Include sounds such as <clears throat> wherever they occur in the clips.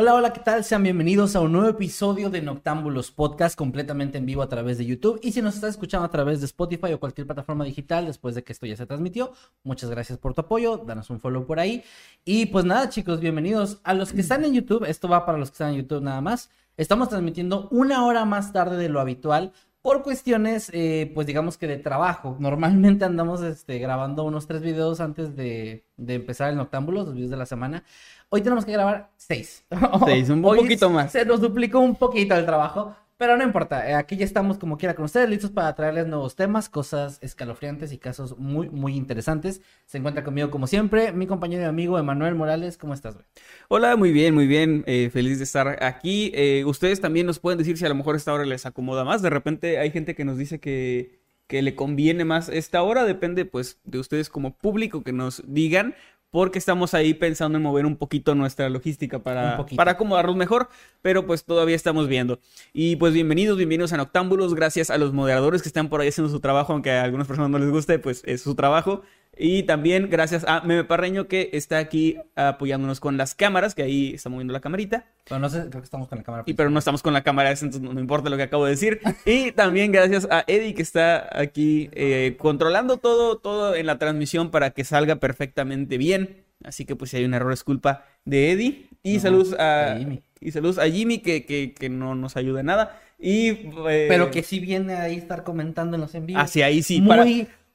Hola, hola, ¿qué tal? Sean bienvenidos a un nuevo episodio de Noctámbulos Podcast completamente en vivo a través de YouTube. Y si nos estás escuchando a través de Spotify o cualquier plataforma digital después de que esto ya se transmitió, muchas gracias por tu apoyo, danos un follow por ahí. Y pues nada, chicos, bienvenidos a los que están en YouTube. Esto va para los que están en YouTube nada más. Estamos transmitiendo una hora más tarde de lo habitual por cuestiones, eh, pues digamos que de trabajo. Normalmente andamos este, grabando unos tres videos antes de, de empezar el Noctámbulos, los videos de la semana. Hoy tenemos que grabar seis. <laughs> Seis, un Hoy poquito más. Se nos duplicó un poquito el trabajo, pero no importa. eh, Aquí ya estamos como quiera con ustedes, listos para traerles nuevos temas, cosas escalofriantes y casos muy, muy interesantes. Se encuentra conmigo como siempre mi compañero y amigo Emanuel Morales. ¿Cómo estás, güey? Hola, muy bien, muy bien. eh, feliz de estar aquí. Eh, ustedes también nos pueden decir si a lo mejor esta hora les acomoda más. De repente hay gente que nos dice que, que le conviene más esta hora. Depende, pues, de ustedes como público que nos digan. Porque estamos ahí pensando en mover un poquito nuestra logística para, para acomodarnos mejor, pero pues todavía estamos viendo. Y pues bienvenidos, bienvenidos a Noctámbulos, gracias a los moderadores que están por ahí haciendo su trabajo, aunque a algunas personas no les guste, pues es su trabajo. Y también gracias a Meme Parreño que está aquí apoyándonos con las cámaras, que ahí está moviendo la camarita. Pero no sé, creo que estamos con la cámara. Y pero no estamos con la cámara, entonces no, no importa lo que acabo de decir. Y también gracias a Eddie que está aquí eh, controlando todo, todo en la transmisión para que salga perfectamente bien. Así que pues si hay un error es culpa de Eddie. Y No, saludos a, Jimmy. y saludos a Jimmy que, que, que no nos ayuda en nada. Y eh, Pero que sí viene ahí estar comentando en los en vivo. hacia ahí sí Muy, para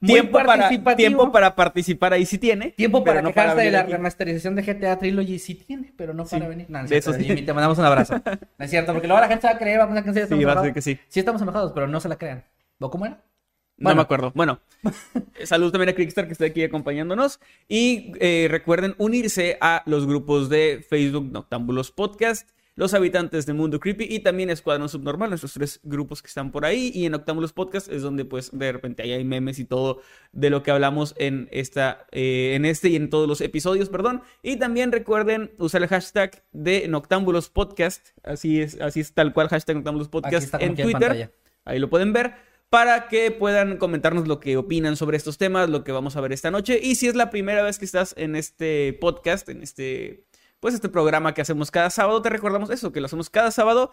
tiempo para tiempo para participar ahí sí tiene. Tiempo para no quejarse de la aquí. remasterización de GTA Trilogy sí tiene, pero no Sí, para venir. No, no es de cierto, eso sí. Te mandamos un abrazo. No es cierto, porque luego la gente se va a creer, va a que sí va a ser que sí. Sí estamos enojados, pero no se la crean. ¿O cómo era? No Bueno. me acuerdo. Bueno, <laughs> saludos también a Crickstar que está aquí acompañándonos. Y eh, recuerden unirse a los grupos de Facebook Noctámbulos Podcast, Los Habitantes del Mundo Creepy y también Escuadrón Subnormal, nuestros tres grupos que están por ahí. Y en Noctámbulos Podcast es donde pues de repente ahí hay memes y todo de lo que hablamos en, esta, eh, en este y en todos los episodios, perdón. Y también recuerden usar el hashtag de Noctámbulos Podcast. Así es, así es tal cual, hashtag Noctámbulos Podcast en Twitter. Ahí lo pueden ver para que puedan comentarnos lo que opinan sobre estos temas, lo que vamos a ver esta noche. Y si es la primera vez que estás en este podcast, en este, pues este programa que hacemos cada sábado, te recordamos eso, que lo hacemos cada sábado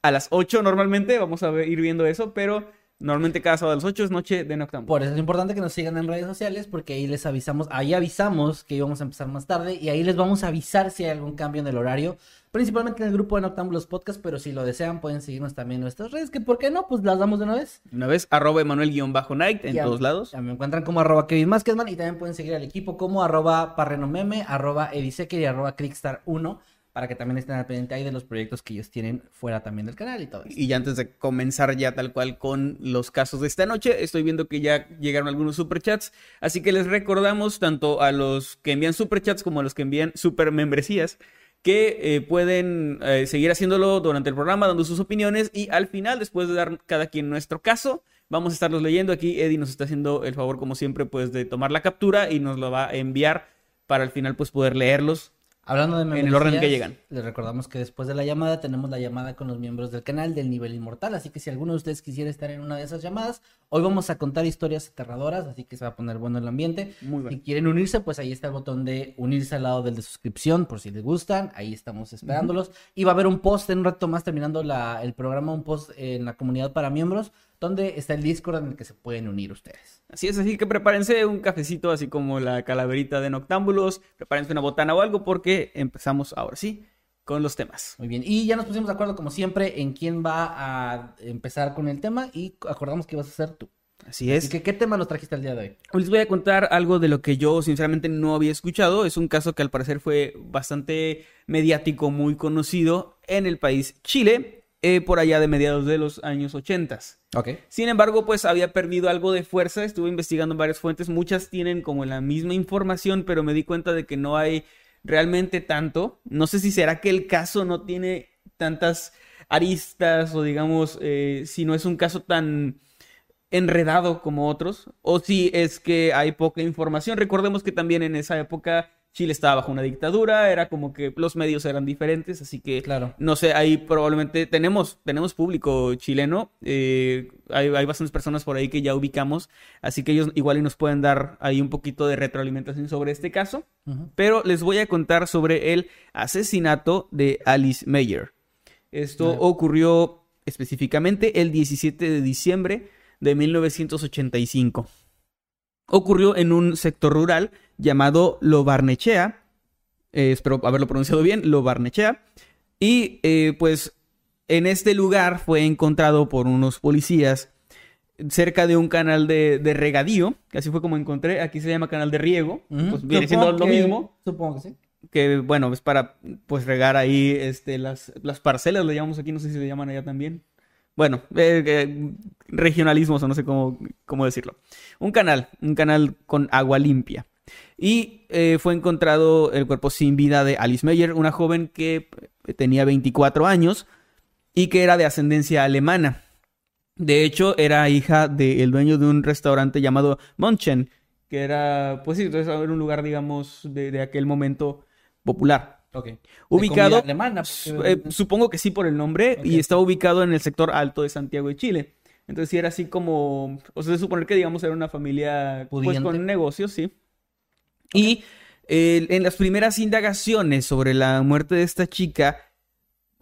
a las 8 normalmente. Vamos a ir viendo eso, pero normalmente cada sábado a las 8 es noche de Noctámbulo. Por eso es importante que nos sigan en redes sociales, porque ahí les avisamos, ahí avisamos que íbamos a empezar más tarde y ahí les vamos a avisar si hay algún cambio en el horario, principalmente en el grupo de Noctámbulos Podcast, pero si lo desean pueden seguirnos también en nuestras redes, que por qué no, pues las damos de una vez. Una vez, arroba Emanuel-Night en todos lados. Ya me encuentran como arroba Kevin Maskedman y también pueden seguir al equipo como arroba parrenomeme, arroba edisecker y arroba crickstar1 para que también estén al pendiente ahí de los proyectos que ellos tienen fuera también del canal y todo eso. Y ya antes de comenzar ya tal cual con los casos de esta noche, estoy viendo que ya llegaron algunos superchats, así que les recordamos tanto a los que envían superchats como a los que envían super membresías que eh, pueden eh, seguir haciéndolo durante el programa, dando sus opiniones y al final, después de dar cada quien nuestro caso, vamos a estarlos leyendo. Aquí Eddie nos está haciendo el favor, como siempre, pues de tomar la captura y nos lo va a enviar para al final pues poder leerlos Hablando de En el orden que membresías, llegan. Les recordamos que después de la llamada tenemos la llamada con los miembros del canal del nivel inmortal, así que si alguno de ustedes quisiera estar en una de esas llamadas, hoy vamos a contar historias aterradoras, así que se va a poner bueno el ambiente. Muy bueno. Si quieren unirse, pues ahí está el botón de unirse al lado del de suscripción, por si les gustan, ahí estamos esperándolos. Y va a haber un post en un rato más terminando la- el programa, un post en la comunidad para miembros, donde está el Discord en el que se pueden unir ustedes. Así es, así que prepárense un cafecito, así como la calaverita de Noctámbulos, prepárense una botana o algo, porque empezamos ahora sí con los temas. Muy bien. Y ya nos pusimos de acuerdo, como siempre, en quién va a empezar con el tema y acordamos que vas a ser tú. Así es. Así que, ¿qué tema nos trajiste el día de hoy? Hoy les voy a contar algo de lo que yo sinceramente no había escuchado. Es un caso que al parecer fue bastante mediático, muy conocido en el país Chile, eh, por allá de mediados de los años 80. Ok. Sin embargo, pues había perdido algo de fuerza. Estuve investigando varias fuentes. Muchas tienen como la misma información, pero me di cuenta de que no hay realmente tanto. No sé si será que el caso no tiene tantas aristas o digamos, eh, si no es un caso tan enredado como otros, o si es que hay poca información. Recordemos que también en esa época Chile estaba bajo una dictadura, era como que los medios eran diferentes, así que Claro. no sé, ahí probablemente tenemos, tenemos público chileno, eh, hay, hay bastantes personas por ahí que ya ubicamos, así que ellos igual y nos pueden dar ahí un poquito de retroalimentación sobre este caso, pero les voy a contar sobre el asesinato de Alice Meyer. Esto ocurrió específicamente el 17 de diciembre de 1985. Ocurrió en un sector rural llamado Lo Barnechea, eh, espero haberlo pronunciado bien, Lo Barnechea, y eh, pues en este lugar fue encontrado por unos policías cerca de un canal de, de regadío, que así fue como encontré, aquí se llama canal de riego, Ujú. pues viene siendo lo que- mismo Supongo que sí. que bueno, es para pues regar ahí este, las, las parcelas, le llamamos aquí, no sé si le llaman allá también. Bueno, eh, eh, o no sé cómo, cómo decirlo. Un canal, un canal con agua limpia. Y eh, fue encontrado el cuerpo sin vida de Alice Meyer, una joven que eh, tenía 24 años y que era de ascendencia alemana. De hecho, era hija del dueño de un restaurante llamado Monchen, que era, pues sí, era un lugar, digamos, de aquel momento popular. Ubicado, alemana. porque- eh, supongo que sí por el nombre, y estaba ubicado en el sector alto de Santiago de Chile. Entonces sí era así como, o sea, de suponer que digamos era una familia pues Pudiente. con negocios, sí. Y eh, en las primeras indagaciones sobre la muerte de esta chica,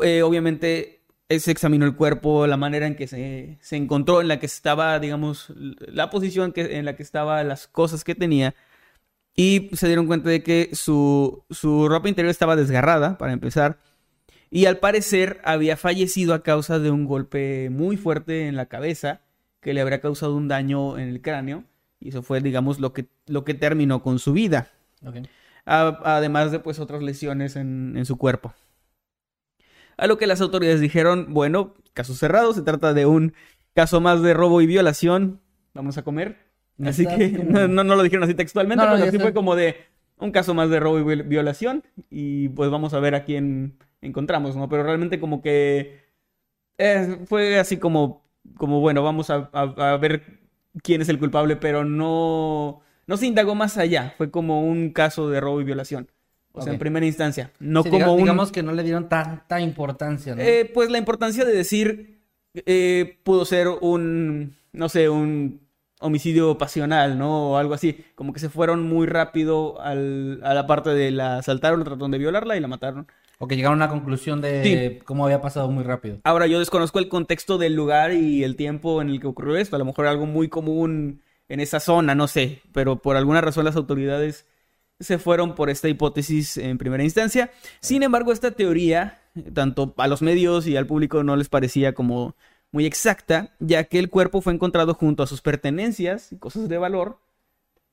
eh, obviamente eh, se examinó el cuerpo, la manera en que se, se encontró, en la que estaba, digamos, la posición que, en la que estaba, las cosas que tenía. Y se dieron cuenta de que su, su ropa interior estaba desgarrada, para empezar. Y al parecer había fallecido a causa de un golpe muy fuerte en la cabeza que le habría causado un daño en el cráneo. Y eso fue, digamos, lo que, lo que terminó con su vida. A- además de pues otras lesiones en, en su cuerpo. A lo que las autoridades dijeron, bueno, caso cerrado, se trata de un caso más de robo y violación, vamos a comer. Así que como- <laughs> no, no, lo dijeron así textualmente, No, pero ya sí está. fue como de un caso más de robo y viol- violación y pues vamos a ver a quién encontramos, ¿no? Pero realmente como que eh, fue así como, como bueno, vamos a, a- a ver quién es el culpable, pero no, no se indagó más allá. Fue como un caso de robo y violación. O sea, en primera instancia. No Sí, como diga- un... Digamos que no le dieron tanta importancia, ¿no? Eh, pues la importancia de decir eh, pudo ser un, no sé, un homicidio pasional, ¿no? O algo así. Como que se fueron muy rápido al- a la parte de la asaltaron, trataron de violarla y la mataron. O que llegaron a una conclusión de Sí. cómo había pasado muy rápido. Ahora, yo desconozco el contexto del lugar y el tiempo en el que ocurrió esto. A lo mejor algo muy común en esa zona, no sé. Pero por alguna razón las autoridades se fueron por esta hipótesis en primera instancia. Sin embargo, esta teoría, tanto a los medios y al público no les parecía como muy exacta, ya que el cuerpo fue encontrado junto a sus pertenencias y cosas de valor.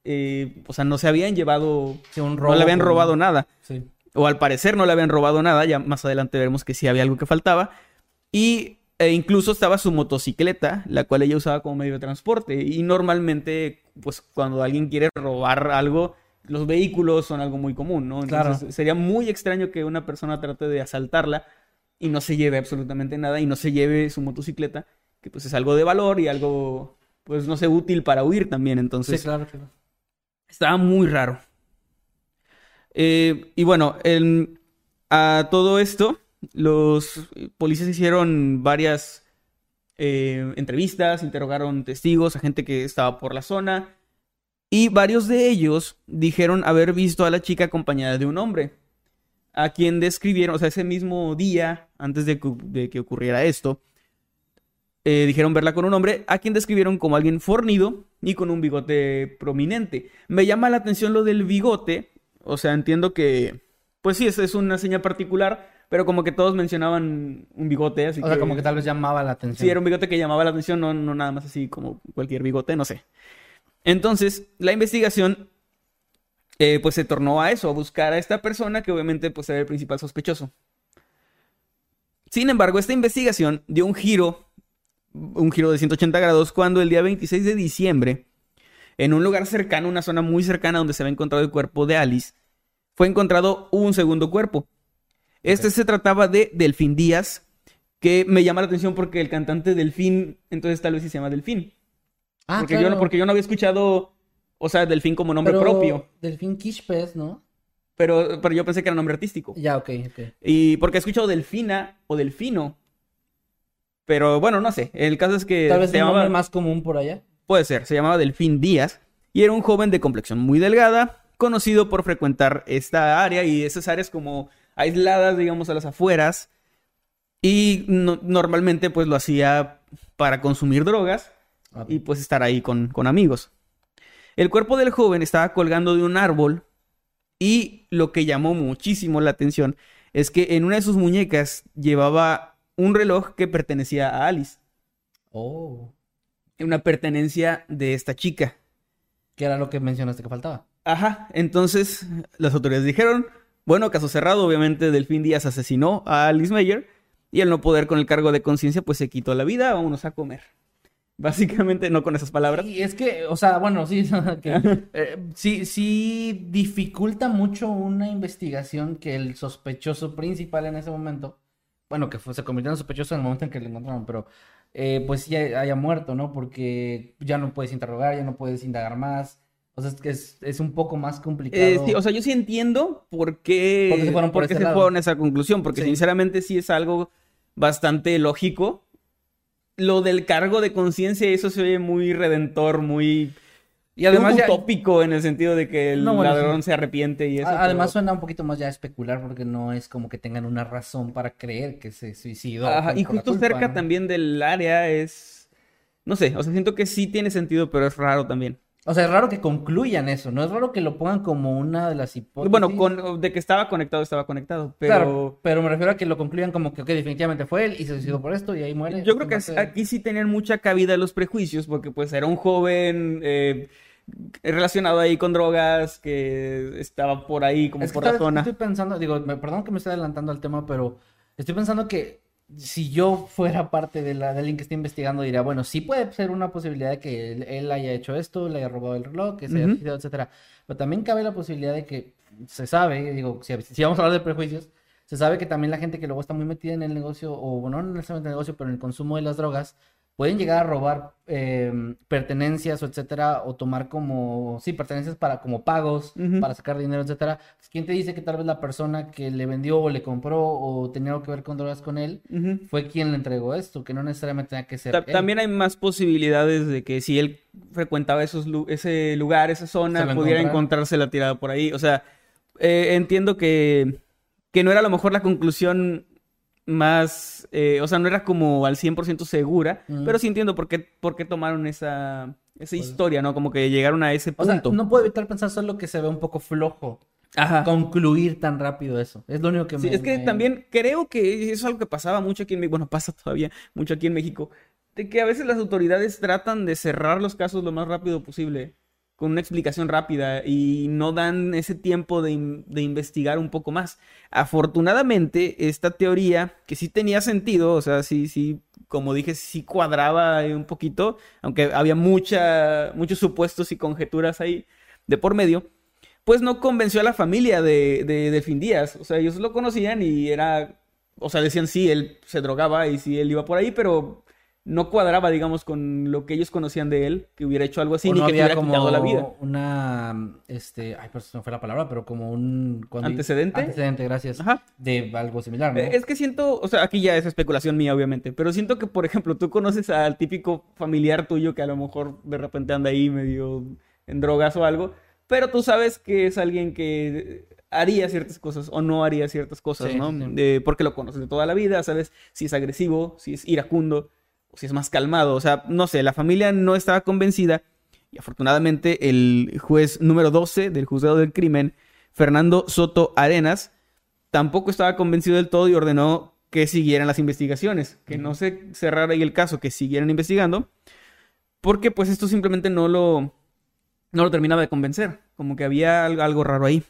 Eh, o sea, no se habían llevado, Sí, un no le habían robado nada Sí. o al parecer no le habían robado nada, ya más adelante veremos que sí había algo que faltaba, y e incluso estaba su motocicleta, la cual ella usaba como medio de transporte, y normalmente, pues cuando alguien quiere robar algo, los vehículos son algo muy común, ¿no? Entonces Claro. sería muy extraño que una persona trate de asaltarla y no se lleve absolutamente nada, y no se lleve su motocicleta, que pues es algo de valor y algo, pues no sé, útil para huir también, entonces... Sí, claro, claro. Estaba muy raro. Eh, y bueno, en- a todo esto, los policías hicieron varias eh, entrevistas, interrogaron testigos, a gente que estaba por la zona, y varios de ellos dijeron haber visto a la chica acompañada de un hombre, a quien describieron, o sea, ese mismo día, antes de que, de que ocurriera esto, eh, dijeron verla con un hombre, a quien describieron como alguien fornido y con un bigote prominente. Me llama la atención lo del bigote, o sea, entiendo que, pues sí, esa es una señal particular, pero como que todos mencionaban un bigote, así O sea, como que tal vez llamaba la atención. Sí, era un bigote que llamaba la atención, no, no nada más así como cualquier bigote, no sé. Entonces, la investigación eh, pues se tornó a eso, a buscar a esta persona que obviamente pues era el principal sospechoso. Sin embargo, esta investigación dio un giro, un giro de 180 grados cuando el día 26 de diciembre, en un lugar cercano, una zona muy cercana donde se había encontrado el cuerpo de Alice, fue encontrado un segundo cuerpo. Este se trataba de Delfín Díaz, que me llama la atención porque el cantante Delfín, entonces tal vez sí se llama Delfín. Ah, porque, claro. porque yo no había escuchado, o sea, Delfín como nombre Pero propio, Delfín Quishpes, ¿no? pero, pero yo pensé que era nombre artístico. Ya, ok, ok. Y porque he escuchado Delfina o Delfino. Pero bueno, no sé. El caso es que Tal vez se un llamaba, nombre más común por allá. puede ser, se llamaba Delfín Díaz y era un joven de complexión muy delgada, conocido por frecuentar esta área y esas áreas como aisladas, digamos, a las afueras. Y no- normalmente pues lo hacía para consumir drogas Ah, y pues estar ahí con, con amigos. El cuerpo del joven estaba colgando de un árbol y lo que llamó muchísimo la atención es que en una de sus muñecas llevaba un reloj que pertenecía a Alice, Oh. una pertenencia de esta chica. Que era lo que mencionaste que faltaba. Ajá, entonces las autoridades dijeron, bueno, caso cerrado, obviamente Delfín Díaz asesinó a Alice Meyer y al no poder con el cargo de conciencia pues se quitó la vida, vámonos a comer. Básicamente no con esas palabras. Y es que, o sea, bueno, sí, <laughs> que, eh, sí, sí dificulta mucho una investigación que el sospechoso principal en ese momento, bueno, que fue- se convirtió en sospechoso en el momento en que lo encontraron, pero eh, pues ya haya muerto, ¿no? Porque ya no puedes interrogar, ya no puedes indagar más. O sea, es que es, es un poco más complicado. Eh, sí, o sea, yo sí entiendo por qué, ¿Por qué se fueron por ese se fueron a esa conclusión, porque Sí. sinceramente sí es algo bastante lógico. Lo del cargo de conciencia, eso se oye muy redentor, muy y además ya- utópico en el sentido de que el No, bueno, ladrón sí. se arrepiente y eso. además pero- suena un poquito más ya especular porque no es como que tengan una razón para creer que se suicidó. Ajá, y justo culpa, cerca ¿no? también del área es... No sé, o sea, siento que sí tiene sentido, pero es raro también. O sea, es raro que concluyan eso, no es raro que lo pongan como una de las hipótesis. Bueno, con, de que estaba conectado, estaba conectado, pero... Claro, pero me refiero a que lo concluyan como que, ok, definitivamente fue él y se suicidó por esto y ahí muere. Yo creo que aquí sí tenían mucha cabida los prejuicios, porque pues era un joven eh, relacionado ahí con drogas, que estaba por ahí como Es que por la sabes, zona. estoy pensando, digo, perdón que me esté adelantando al tema, pero estoy pensando que si yo fuera parte de, la, de alguien que está investigando, diría, bueno, sí puede ser una posibilidad de que él, él haya hecho esto, le haya robado el reloj, que se haya suicidado, etcétera. Pero también cabe la posibilidad de que se sabe, digo, si, si vamos a hablar de prejuicios, se sabe que también la gente que luego está muy metida en el negocio, o bueno, no necesariamente en el negocio, pero en el consumo de las drogas, pueden llegar a robar eh, pertenencias o etcétera, o tomar como, sí, pertenencias para como pagos, para sacar dinero, etcétera. ¿Quién te dice que tal vez la persona que le vendió o le compró o tenía algo que ver con drogas con él fue quien le entregó esto? Que no necesariamente tenga que ser Ta- él. También hay más posibilidades de que si él frecuentaba esos lu- ese lugar, esa zona, pudiera encontrarse la tirada por ahí. O sea, eh, entiendo que, que no era a lo mejor la conclusión más, eh, o sea, no era como al 100% segura, pero sí entiendo por qué, por qué tomaron esa, esa historia, ¿no? Como que llegaron a ese Pues O sea, punto. no puedo evitar pensar solo que se ve un poco flojo Ajá. concluir tan rápido eso. Es lo único que Sí, me... es que me- también creo que eso es algo que pasaba mucho aquí en México, bueno, pasa todavía mucho aquí en México, de que a veces las autoridades tratan de cerrar los casos lo más rápido posible, con una explicación rápida, y no dan ese tiempo de, de investigar un poco más. Afortunadamente, esta teoría, que sí tenía sentido, o sea, sí, sí, como dije, sí cuadraba un poquito, aunque había mucha, muchos supuestos y conjeturas ahí de por medio, pues no convenció a la familia de, de Delfín Díaz. O sea, ellos lo conocían y era, o sea, decían sí, él se drogaba y sí, él iba por ahí, pero no cuadraba, digamos, con lo que ellos conocían de él, que hubiera hecho algo así, o ni no que había hubiera quitado la vida. una, este, ay, pues no fue la palabra, pero como un... ¿Antecedente? Antecedente, gracias. Ajá. De algo similar, ¿no? Eh, Es que siento, o sea, aquí ya es especulación mía, obviamente, pero siento que, por ejemplo, tú conoces al típico familiar tuyo que a lo mejor de repente anda ahí medio en drogas o algo, pero tú sabes que es alguien que haría ciertas cosas o no haría ciertas cosas, Sí, ¿no? sí. Eh, porque lo conoces de toda la vida, sabes si es agresivo, si es iracundo o si es más calmado. O sea, no sé, la familia no estaba convencida y afortunadamente el juez número 12 del juzgado del crimen, Fernando Soto Arenas, tampoco estaba convencido del todo y ordenó que siguieran las investigaciones, que no se cerrara ahí el caso, que siguieran investigando, porque pues esto simplemente no lo, no lo terminaba de convencer, como que había algo, raro ahí.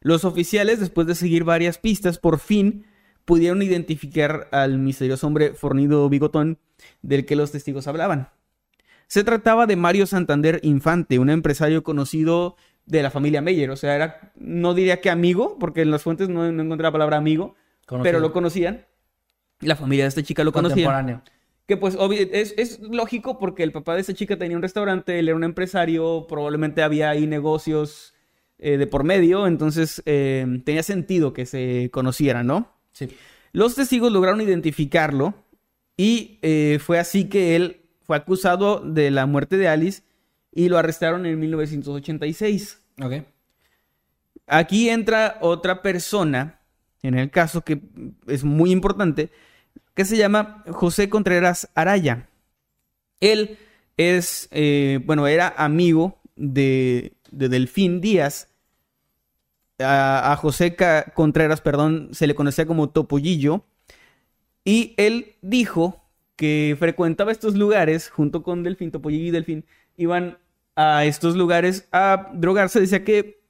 Los oficiales, después de seguir varias pistas, por fin pudieron identificar al misterioso hombre fornido bigotón del que los testigos hablaban. Se trataba de Mario Santander Infante, un empresario conocido de la familia Meyer. O sea, era, no diría que amigo, porque en las fuentes no, no encontré la palabra amigo, Conocido. pero lo conocían. La familia de esta chica lo conocía. Que pues es, es lógico porque el papá de esta chica tenía un restaurante, él era un empresario, probablemente había ahí negocios eh, de por medio, entonces eh, tenía sentido que se conocieran, ¿no? Sí. Los testigos lograron identificarlo y eh, fue así que él fue acusado de la muerte de Alice y lo arrestaron en 1986. Ok. Aquí entra otra persona en el caso que es muy importante, que se llama José Contreras Araya. Él es, eh, bueno, era amigo de, de Delfín Díaz. A, a José Ca- Contreras, perdón, se le conocía como Topollillo. Y él dijo que frecuentaba estos lugares junto con Delfín, Topollillo y Delfín. Iban a estos lugares a drogarse. Decía que,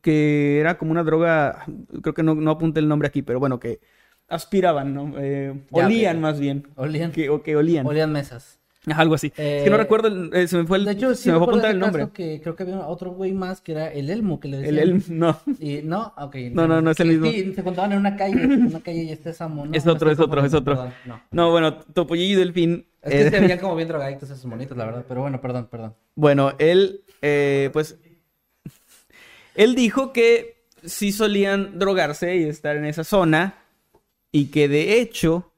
que era como una droga, creo que no, no apunté el nombre aquí, pero bueno, que aspiraban, ¿no? Eh, Ya, olían pero- más bien. Olían. Que, o que olían. Olían mesas. Algo así. es que no Eh, recuerdo, el- eh, se me fue el, De hecho, sí se me fue apuntar el nombre. que creo que había otro güey más que era el Elmo que le decían. El, el, no. Y, no, ok. No, no, no es el mismo. Sí, se contaban en una calle, en una calle y este es Amo, ¿no? Es otro, estoy es otro, es otro. perdón, no. No, bueno, Topollillo y Delfín. Es que eh, se veían <laughs> como bien drogadictos esos monitos, la verdad. Pero bueno, perdón, perdón. Bueno, él, eh, pues, él dijo que sí solían drogarse y estar en esa zona y que de hecho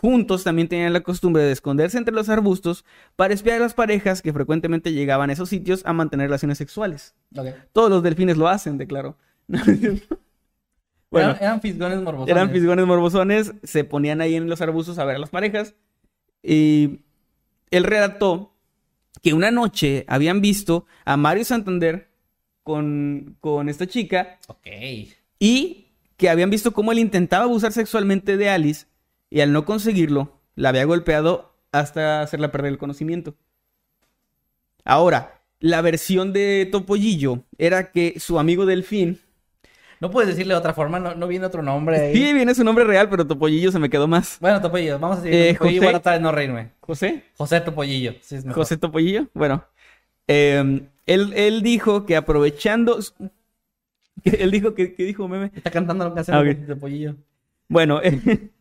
juntos también tenían la costumbre de esconderse entre los arbustos para espiar a las parejas que frecuentemente llegaban a esos sitios a mantener relaciones sexuales. Todos los delfines lo hacen, declaró. <laughs> bueno, eran, eran fisgones morbosones. eran fisgones morbosones, se ponían ahí en los arbustos a ver a las parejas. Y él relató que una noche habían visto a Mario Santander con, con esta chica Ok. y que habían visto cómo él intentaba abusar sexualmente de Alice y al no conseguirlo, la había golpeado hasta hacerla perder el conocimiento. Ahora, la versión de Topollillo era que su amigo Delfín No puedes decirle de otra forma, no, no viene otro nombre ahí. Sí, viene su nombre real, pero Topollillo se me quedó más. Bueno, Topollillo, vamos a decir Eh, Topollillo José- de no reírme. ¿José? José Topollillo, sí es mejor. José Topollillo. Bueno, eh, él, él dijo que aprovechando. <laughs> él dijo que, que dijo meme. Está cantando la canción Ah, de ok. Topollillo. Bueno, <laughs>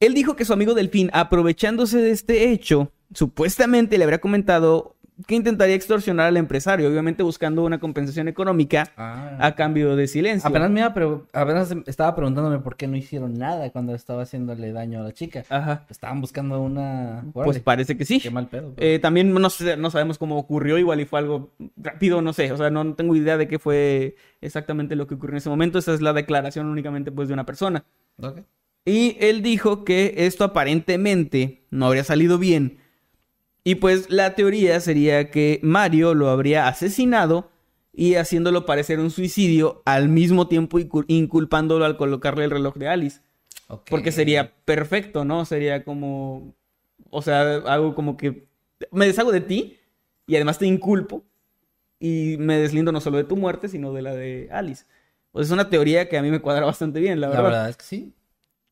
él dijo que su amigo Delfín, aprovechándose de este hecho, supuestamente le habría comentado que intentaría extorsionar al empresario, obviamente buscando una compensación económica Ah. a cambio de silencio. Apenas me iba pre- apenas estaba preguntándome por qué no hicieron nada cuando estaba haciéndole daño a la chica. Ajá. Estaban buscando una... Pues parece que sí. Qué mal pedo. Eh, también no, sé- no sabemos cómo ocurrió, igual y fue algo rápido, no sé, o sea, no tengo idea de qué fue exactamente lo que ocurrió en ese momento, esa es la declaración únicamente pues de una persona. Ok. Y él dijo que esto aparentemente no habría salido bien. Y pues la teoría sería que Mario lo habría asesinado y haciéndolo parecer un suicidio al mismo tiempo incu- inculpándolo al colocarle el reloj de Alice. Porque sería perfecto, ¿no? Sería como, o sea, algo como que me deshago de ti y además te inculpo y me deslindo no solo de tu muerte, sino de la de Alice. Pues es una teoría que a mí me cuadra bastante bien, la La verdad. verdad es que sí.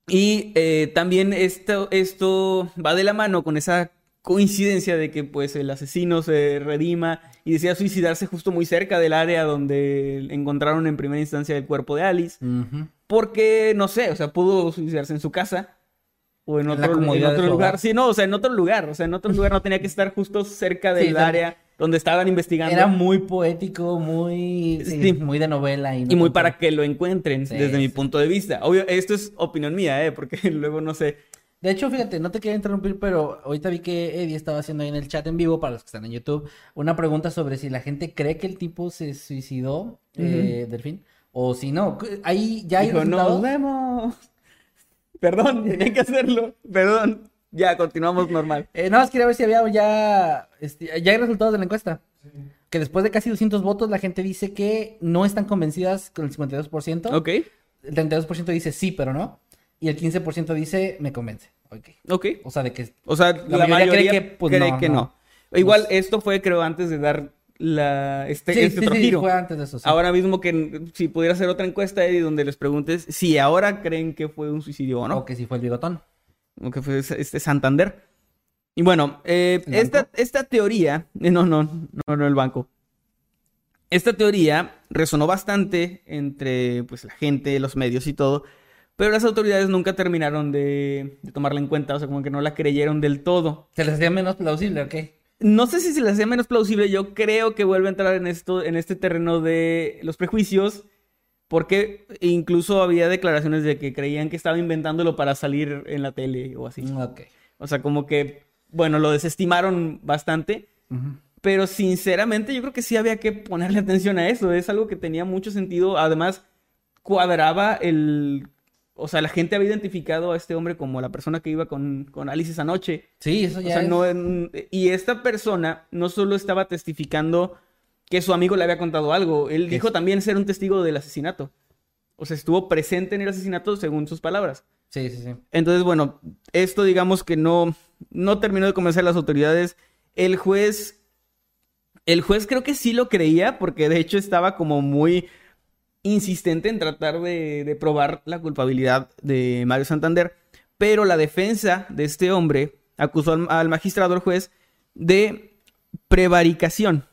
Y eh, también esto, esto va de la mano con esa coincidencia de que pues el asesino se redima y decida suicidarse justo muy cerca del área donde encontraron en primera instancia el cuerpo de Alice. Porque, no sé, o sea, pudo suicidarse en su casa o en otro, en otro lugar. Sí, no, o sea, en otro lugar. O sea, en otro <laughs> lugar no tenía que estar justo cerca del área donde estaban investigando. Era muy poético, muy... sí, Sí. muy de novela. Y, no Y muy para que lo encuentren Sí, desde mi punto de vista. Obvio, esto es opinión mía, ¿eh? Porque <laughs> luego no sé. De hecho, fíjate, no te quería interrumpir, pero ahorita vi que Eddie estaba haciendo ahí en el chat en vivo, para los que están en YouTube, una pregunta sobre si la gente cree que el tipo se suicidó, eh, Delfín, o si no. Ahí ya hay Dijo, resultados. nos vemos. <laughs> Perdón, tenía que hacerlo. Perdón. Ya, continuamos normal. <laughs> Eh, nada más quería ver si había ya, este, ya hay resultados de la encuesta. Que después de casi 200 votos, la gente dice que no están convencidas con el 52%. Ok. el 32% dice sí, pero no. Y el 15% dice me convence. Ok. Ok. O sea, de que O sea, la, mayoría, cree que, pues, no, no. no. Igual, esto fue, creo, antes de dar la, este, Sí, este sí, otro sí, giro. fue antes de eso. sí. Ahora mismo que si pudiera hacer otra encuesta, Eddie, donde les preguntes si ahora creen que fue un suicidio o no. O que sí fue el bigotón. O que fue este Santander. Y bueno, eh, ¿El esta, esta teoría, eh, no, no, no, no el banco. Esta teoría resonó bastante entre pues, la gente, los medios y todo, pero las autoridades nunca terminaron de, de tomarla en cuenta, o sea, como que no la creyeron del todo. ¿Se les hacía menos plausible o qué? No sé si se les hacía menos plausible, yo creo que vuelve a entrar en esto, en este terreno de los prejuicios, porque incluso había declaraciones de que creían que estaba inventándolo para salir en la tele o así. Mm, Ok. O sea, como que, bueno, lo desestimaron bastante, pero sinceramente yo creo que sí había que ponerle <laughs> atención a eso, es algo que tenía mucho sentido, además cuadraba el... O sea, la gente había identificado a este hombre como la persona que iba con, con Alice esa noche. Sí, eso O ya sea, es- no en- y esta persona no solo estaba testificando que su amigo le había contado algo, él dijo también ser un testigo del asesinato. O sea, estuvo presente en el asesinato según sus palabras. Sí, sí, sí. Entonces, bueno, esto digamos que no, no terminó de convencer a las autoridades. El juez, el juez creo que sí lo creía, porque de hecho estaba como muy insistente en tratar de, de probar la culpabilidad de Mario Santander, pero la defensa de este hombre acusó al, al magistrado, al juez, de prevaricación.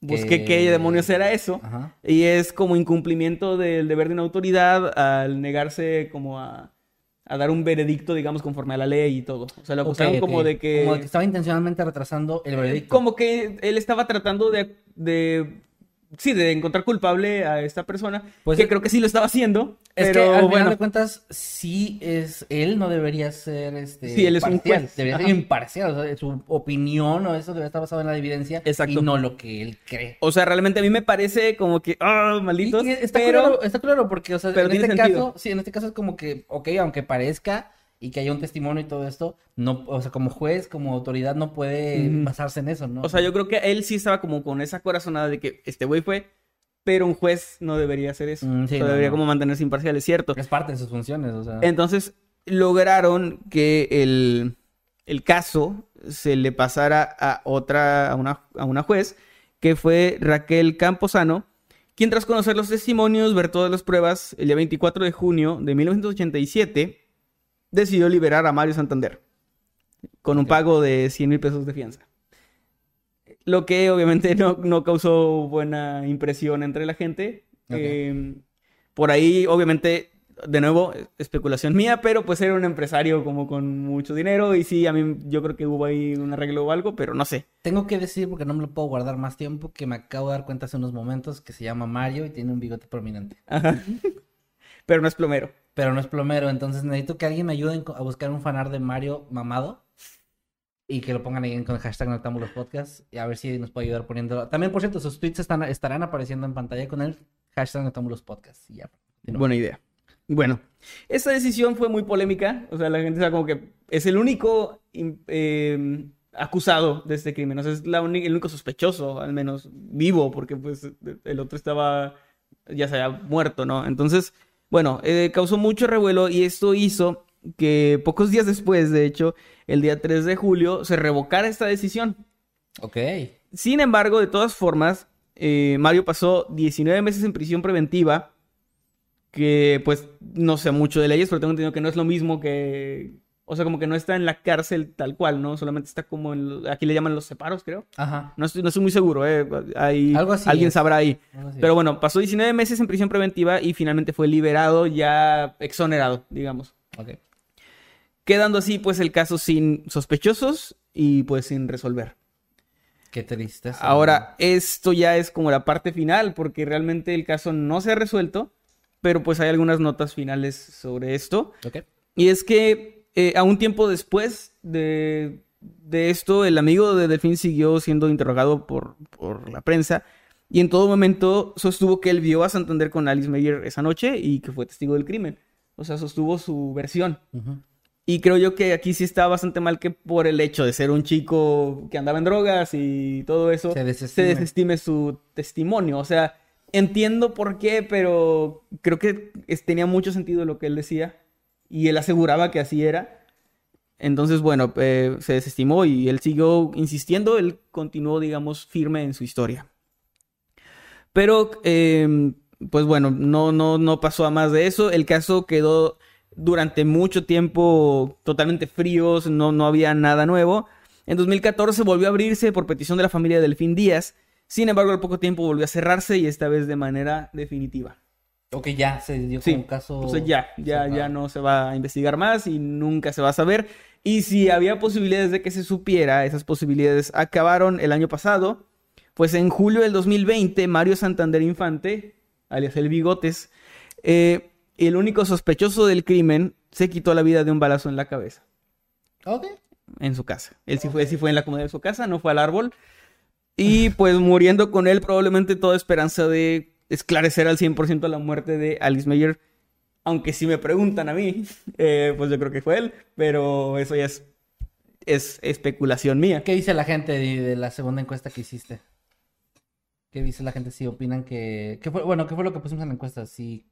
Busqué Que- qué demonios era eso. Ajá. Y es como incumplimiento del deber de una autoridad al negarse como a, a dar un veredicto, digamos, conforme a la ley y todo. O sea, lo acusaron como de que... Como de que estaba intencionalmente retrasando el veredicto. Como que él estaba tratando de... de sí, de encontrar culpable a esta persona. Pues que es- creo que sí lo estaba haciendo. Es pero que al final bueno. de cuentas, sí es él no debería ser este Sí, él es un juez. debería Ajá. ser imparcial, o sea, su opinión o eso debería estar basado en la evidencia Exacto. y no lo que él cree. O sea, realmente a mí me parece como que... ¡Ah, malditos! Y- y está, pero... claro, está claro porque, o sea, pero en este sentido. caso, sí, en este caso es como que, ok, aunque parezca y que haya un testimonio y todo esto, no, o sea, como juez, como autoridad, no puede basarse en eso, ¿no? O sea, yo creo que él sí estaba como con esa corazonada de que este güey fue, pero un juez no debería hacer eso. Mm, sí, o sea, no, debería no. como mantenerse imparcial, es cierto. es parte de sus funciones, o sea. Entonces lograron que el, el caso se le pasara a otra, a una, a una juez, que fue Raquel Camposano, quien tras conocer los testimonios, ver todas las pruebas, el día 24 de junio de 1987, decidió liberar a Mario Santander con un pago de 100 mil pesos de fianza. Lo que obviamente no, no causó buena impresión entre la gente. Eh, por ahí, obviamente, de nuevo, especulación mía, pero pues era un empresario como con mucho dinero y sí, a mí yo creo que hubo ahí un arreglo o algo, pero no sé. Tengo que decir, porque no me lo puedo guardar más tiempo, que me acabo de dar cuenta hace unos momentos que se llama Mario y tiene un bigote prominente. Ajá. <laughs> pero no es plomero. Pero no es plomero, entonces necesito que alguien me ayude a buscar un fanar de Mario mamado. Y que lo pongan ahí con el hashtag Noctámbulos Podcast. Y a ver si nos puede ayudar poniéndolo. También, por cierto, sus tweets están, estarán apareciendo en pantalla con el hashtag Noctámbulos Podcast. Y ya. Buena idea. Bueno, esta decisión fue muy polémica. O sea, la gente está como que es el único eh, acusado de este crimen. O sea, es la el único sospechoso, al menos vivo, porque pues el otro estaba ya se había muerto, ¿no? Entonces, bueno, eh, causó mucho revuelo y esto hizo que pocos días después, de hecho, el día 3 de julio, se revocara esta decisión. Ok. Sin embargo, de todas formas, eh, Mario pasó 19 meses en prisión preventiva, que pues no sé mucho de leyes, pero tengo entendido que no es lo mismo que... O sea, como que no está en la cárcel tal cual, ¿no? Solamente está como en... Aquí le llaman los separos, creo. Ajá. No estoy, no estoy muy seguro, ¿eh? Ahí Algo así alguien es. sabrá ahí. Pero bueno, pasó 19 meses en prisión preventiva y finalmente fue liberado, ya exonerado, digamos. Ok. Quedando así, pues, el caso sin sospechosos y pues sin resolver. Qué triste. Ahora, esto ya es como la parte final, porque realmente el caso no se ha resuelto, pero pues hay algunas notas finales sobre esto. Ok. Y es que eh, a un tiempo después de, de esto, el amigo de Delfín siguió siendo interrogado por, por la prensa y en todo momento sostuvo que él vio a Santander con Alice Meyer esa noche y que fue testigo del crimen. O sea, sostuvo su versión. Y creo yo que aquí sí está bastante mal que por el hecho de ser un chico que andaba en drogas y todo eso, Se se desestime. su testimonio. O sea, entiendo por qué, pero creo que tenía mucho sentido lo que él decía y él aseguraba que así era. Entonces, bueno, eh, se desestimó y él siguió insistiendo, él continuó, digamos, firme en su historia. Pero, eh, pues bueno, no, no, no pasó a más de eso. El caso quedó durante mucho tiempo totalmente fríos, no, no había nada nuevo. En 2014 volvió a abrirse por petición de la familia de Delfín Díaz. Sin embargo, al poco tiempo volvió a cerrarse y esta vez de manera definitiva. Ok, ya se dio Sí, como un caso. sea, ya, ya, ya no se va a investigar más y nunca se va a saber. Y si había posibilidades de que se supiera, esas posibilidades acabaron el año pasado. Pues en julio del 2020, Mario Santander Infante, alias el Bigotes, eh, el único sospechoso del crimen, se quitó la vida de un balazo en la cabeza, Ok. en su casa. Él sí fue, sí fue en la comodidad de su casa, no fue al árbol. Y pues muriendo con él probablemente toda esperanza de esclarecer al 100% la muerte de Alice Meyer. Aunque si me preguntan a mí, <laughs> eh, pues yo creo que fue él, pero eso ya es, es especulación mía. ¿Qué dice la gente de, de la segunda encuesta que hiciste? ¿Qué dice la gente si opinan que... ¿qué fue, bueno, ¿qué fue lo que pusimos en la encuesta? Si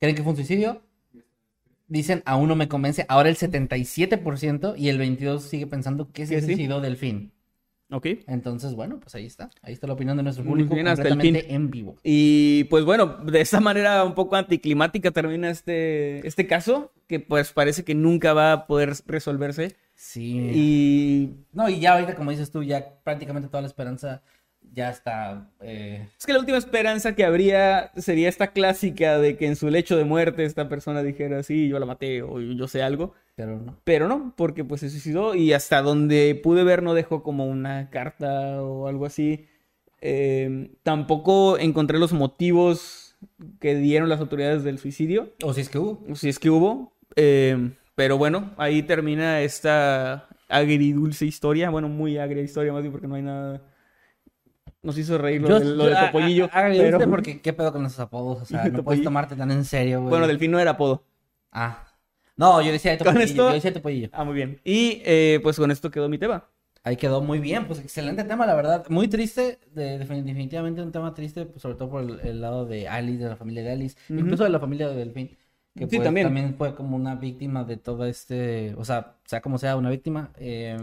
creen que fue un suicidio, dicen aún no me convence. Ahora el 77% y el 22% sigue pensando que se Que sí. suicidó Delfín. Ok. Entonces, bueno, pues ahí está. Ahí está la opinión de nuestro público bien, hasta el en vivo. Y pues bueno, de esa manera un poco anticlimática termina este, este caso, que pues parece que nunca va a poder resolverse. Sí. Y No, y ya ahorita, como dices tú, ya prácticamente toda la esperanza ya está... eh, es que la última esperanza que habría sería esta clásica de que en su lecho de muerte esta persona dijera, sí, yo la maté o yo sé algo. pero no. Pero no, porque pues se suicidó y hasta donde pude ver no dejó como una carta o algo así. Eh, tampoco encontré los motivos que dieron las autoridades del suicidio, O si es que hubo. si es que hubo. Eh, pero bueno, ahí termina esta agridulce historia. Bueno, muy agria historia más bien porque no hay nada... Nos hizo reír lo, Yo- del- lo de a- Topollillo. a- agridulce pero- porque qué pedo con esos apodos, o sea, <laughs> no puedes tomarte tan en serio, güey. Bueno, Delfín no era apodo. Ah. No, yo decía de topollillo, esto- yo decía de topollillo. Ah, muy bien. Y eh, pues con esto quedó mi tema. Ahí quedó muy bien, pues excelente tema, la verdad. Muy triste, de- defin- definitivamente un tema triste, pues, sobre todo por el, el lado de Alice, de la familia de Alice, incluso de la familia de Delfín, que Sí, pues, también. también fue como una víctima de todo este, o sea, sea como sea una víctima. eh,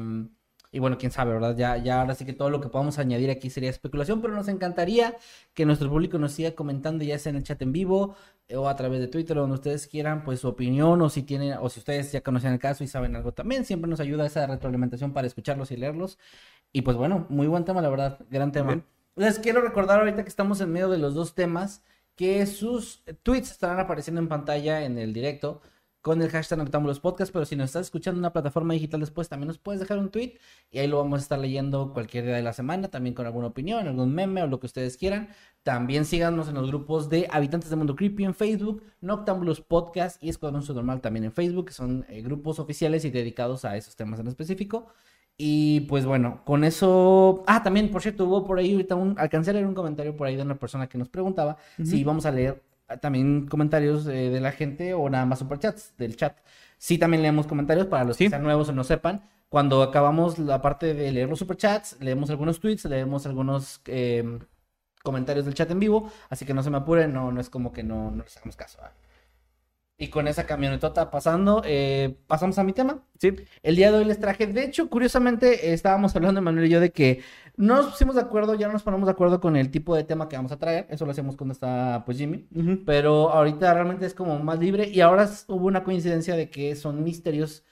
y bueno, quién sabe, ¿verdad? Ya, ya ahora sí que todo lo que podamos añadir aquí sería especulación, pero nos encantaría que nuestro público nos siga comentando, ya sea en el chat en vivo eh, o a través de Twitter, donde ustedes quieran, pues su opinión, o si tienen, o si ustedes ya conocen el caso y saben algo también, siempre nos ayuda esa retroalimentación para escucharlos y leerlos. Y pues bueno, muy buen tema, la verdad, gran tema. Bien. Les quiero recordar ahorita que estamos en medio de los dos temas, que sus tweets estarán apareciendo en pantalla en el directo con el hashtag Noctámbulos Podcast, pero si nos estás escuchando en una plataforma digital después, también nos puedes dejar un tweet y ahí lo vamos a estar leyendo cualquier día de la semana, también con alguna opinión, algún meme o lo que ustedes quieran. También síganos en los grupos de Habitantes del Mundo Creepy en Facebook, Noctámbulos Podcast y Escuadrón Subnormal también en Facebook, que son eh, grupos oficiales y dedicados a esos temas en específico. Y pues bueno, con eso. Ah, también, por cierto, hubo por ahí ahorita un. Alcancé a leer un comentario por ahí de una persona que nos preguntaba si íbamos a leer también comentarios eh, de la gente o nada más superchats del chat. Sí, también leemos comentarios para los Sí. que sean nuevos o no sepan. Cuando acabamos la parte de leer los superchats, leemos algunos tweets, leemos algunos eh, comentarios del chat en vivo. Así que no se me apuren, no, no es como que no, no les hagamos caso. ¿ah? Y con esa camionetota pasando, eh, pasamos a mi tema. Sí. El día de hoy les traje, de hecho, curiosamente, eh, estábamos hablando Manuel y yo de que no nos pusimos de acuerdo, ya no nos ponemos de acuerdo con el tipo de tema que vamos a traer. Eso lo hacemos cuando está, pues, Jimmy. Pero ahorita realmente es como más libre y ahora hubo una coincidencia de que son misterios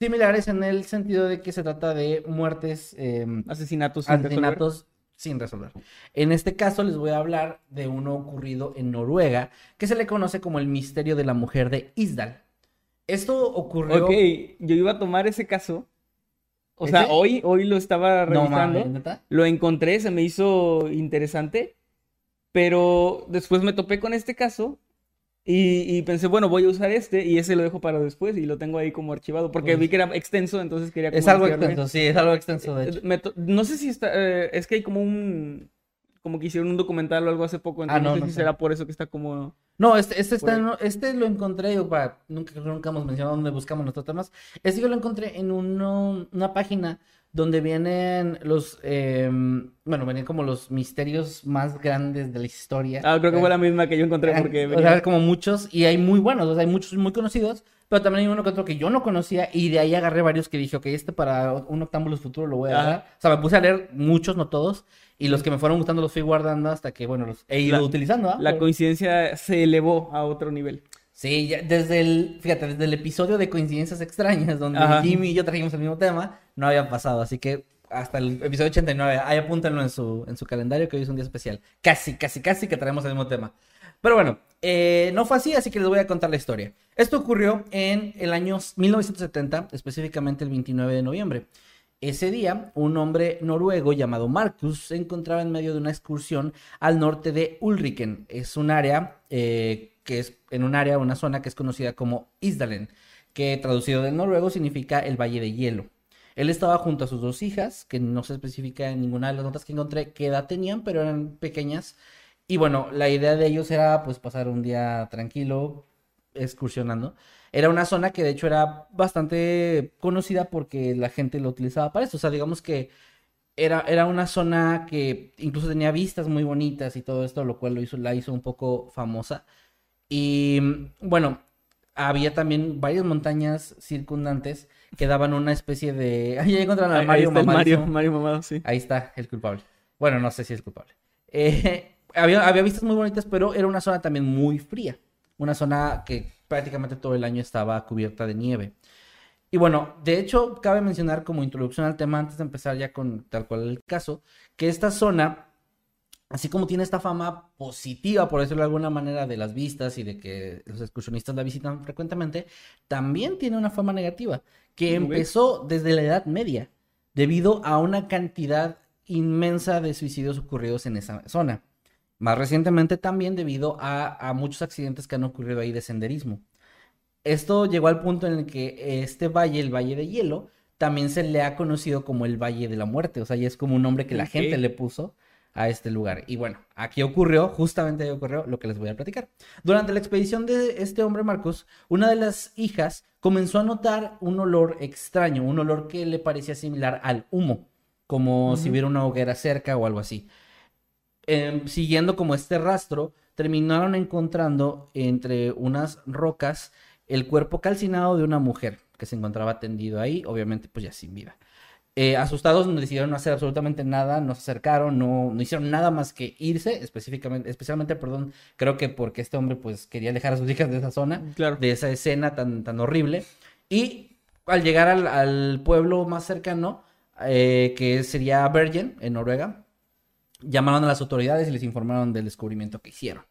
similares en el sentido de que se trata de muertes, em, Asesinatos. asesinatos sin resolver. En este caso les voy a hablar de uno ocurrido en Noruega que se le conoce como el misterio de la mujer de Isdal. Esto ocurrió... Ok, yo iba a tomar ese caso. O sea, hoy, hoy lo estaba No revisando. mames, ¿neta? Lo encontré, se me hizo interesante. Pero después me topé con este caso. Y, y pensé, bueno, voy a usar este. Y ese lo dejo para después. Y lo tengo ahí como archivado. Porque vi que era extenso, entonces quería Es algo extenso, sí, es algo extenso, de hecho. Me no sé si está. eh, es que hay como un. Como que hicieron un documental o algo hace poco. Ah, no, no sé no si sé. será por eso que está como. No, este, este está en- este lo encontré, yo, para- nunca, nunca hemos mencionado dónde buscamos nuestros temas. Este yo lo encontré en uno- una página donde vienen los, eh, bueno, venían como los misterios más grandes de la historia. Ah, creo que Eh, fue la misma que yo encontré porque o sea, como muchos, y hay muy buenos, o sea, hay muchos muy conocidos, pero también hay uno que otro que yo no conocía, y de ahí agarré varios que dije, ok, este para un Octámbulos futuro lo voy a agarrar. O sea, me puse a leer muchos, no todos, y los que me fueron gustando los fui guardando hasta que, bueno, los he ido La- utilizando. ¿ah? la coincidencia se elevó a otro nivel. Sí, ya desde el, fíjate, desde el episodio de Coincidencias Extrañas, donde Ajá. Jimmy y yo trajimos el mismo tema, no había pasado, así que hasta el episodio 89, ahí apúntenlo en su, en su calendario que hoy es un día especial. Casi, casi, casi que traemos el mismo tema. Pero bueno, eh, no fue así, así que les voy a contar la historia. Esto ocurrió en el año 1970, específicamente el 29 de noviembre. Ese día, un hombre noruego llamado Marcus se encontraba en medio de una excursión al norte de Ulriken. Es un área eh, que es en un área, una zona que es conocida como Isdalen, que traducido del noruego significa el Valle de Hielo. Él estaba junto a sus dos hijas, que no se especifica en ninguna de las notas que encontré qué edad tenían, pero eran pequeñas. Y bueno, la idea de ellos era pues pasar un día tranquilo, excursionando. Era una zona que de hecho era bastante conocida porque la gente lo utilizaba para eso. O sea, digamos que era, era una zona que incluso tenía vistas muy bonitas y todo esto, lo cual lo hizo, la hizo un poco famosa. Y bueno, había también varias montañas circundantes que daban una especie de... <laughs> Ahí ya encontraron a Ahí- ahí Mario mamadísimo. Mario, Mario mamado, sí. Ahí está el culpable. Bueno, no sé si es culpable. Eh, <laughs> había, había vistas muy bonitas, pero era una zona también muy fría. Una zona que prácticamente todo el año estaba cubierta de nieve. Y bueno, de hecho, cabe mencionar como introducción al tema, antes de empezar ya con tal cual el caso, que esta zona, así como tiene esta fama positiva, por decirlo de alguna manera, de las vistas y de que los excursionistas la visitan frecuentemente, también tiene una fama negativa, que empezó desde la Edad Media, debido a una cantidad inmensa de suicidios ocurridos en esa zona. Más recientemente también debido a, a muchos accidentes que han ocurrido ahí de senderismo. Esto llegó al punto en el que este valle, el Valle de Hielo, también se le ha conocido como el Valle de la Muerte. O sea, ya es como un nombre que la gente le puso a este lugar. Y bueno, aquí ocurrió, justamente ahí ocurrió lo que les voy a platicar. Durante la expedición de este hombre Marcos, una de las hijas comenzó a notar un olor extraño, un olor que le parecía similar al humo, como si hubiera una hoguera cerca o algo así em, siguiendo como este rastro, terminaron encontrando entre unas rocas el cuerpo calcinado de una mujer que se encontraba tendido ahí, obviamente pues ya sin vida. Eh, asustados no decidieron no hacer absolutamente nada, no se acercaron, no, no hicieron nada más que irse, específicamente, especialmente, perdón, creo que porque este hombre pues quería alejar a sus <laughs> hijas de esa zona, Claro. de esa escena tan, tan horrible. Y al llegar al, al pueblo más cercano, eh, que sería Bergen, en Noruega, llamaron a las autoridades y les informaron del descubrimiento que hicieron.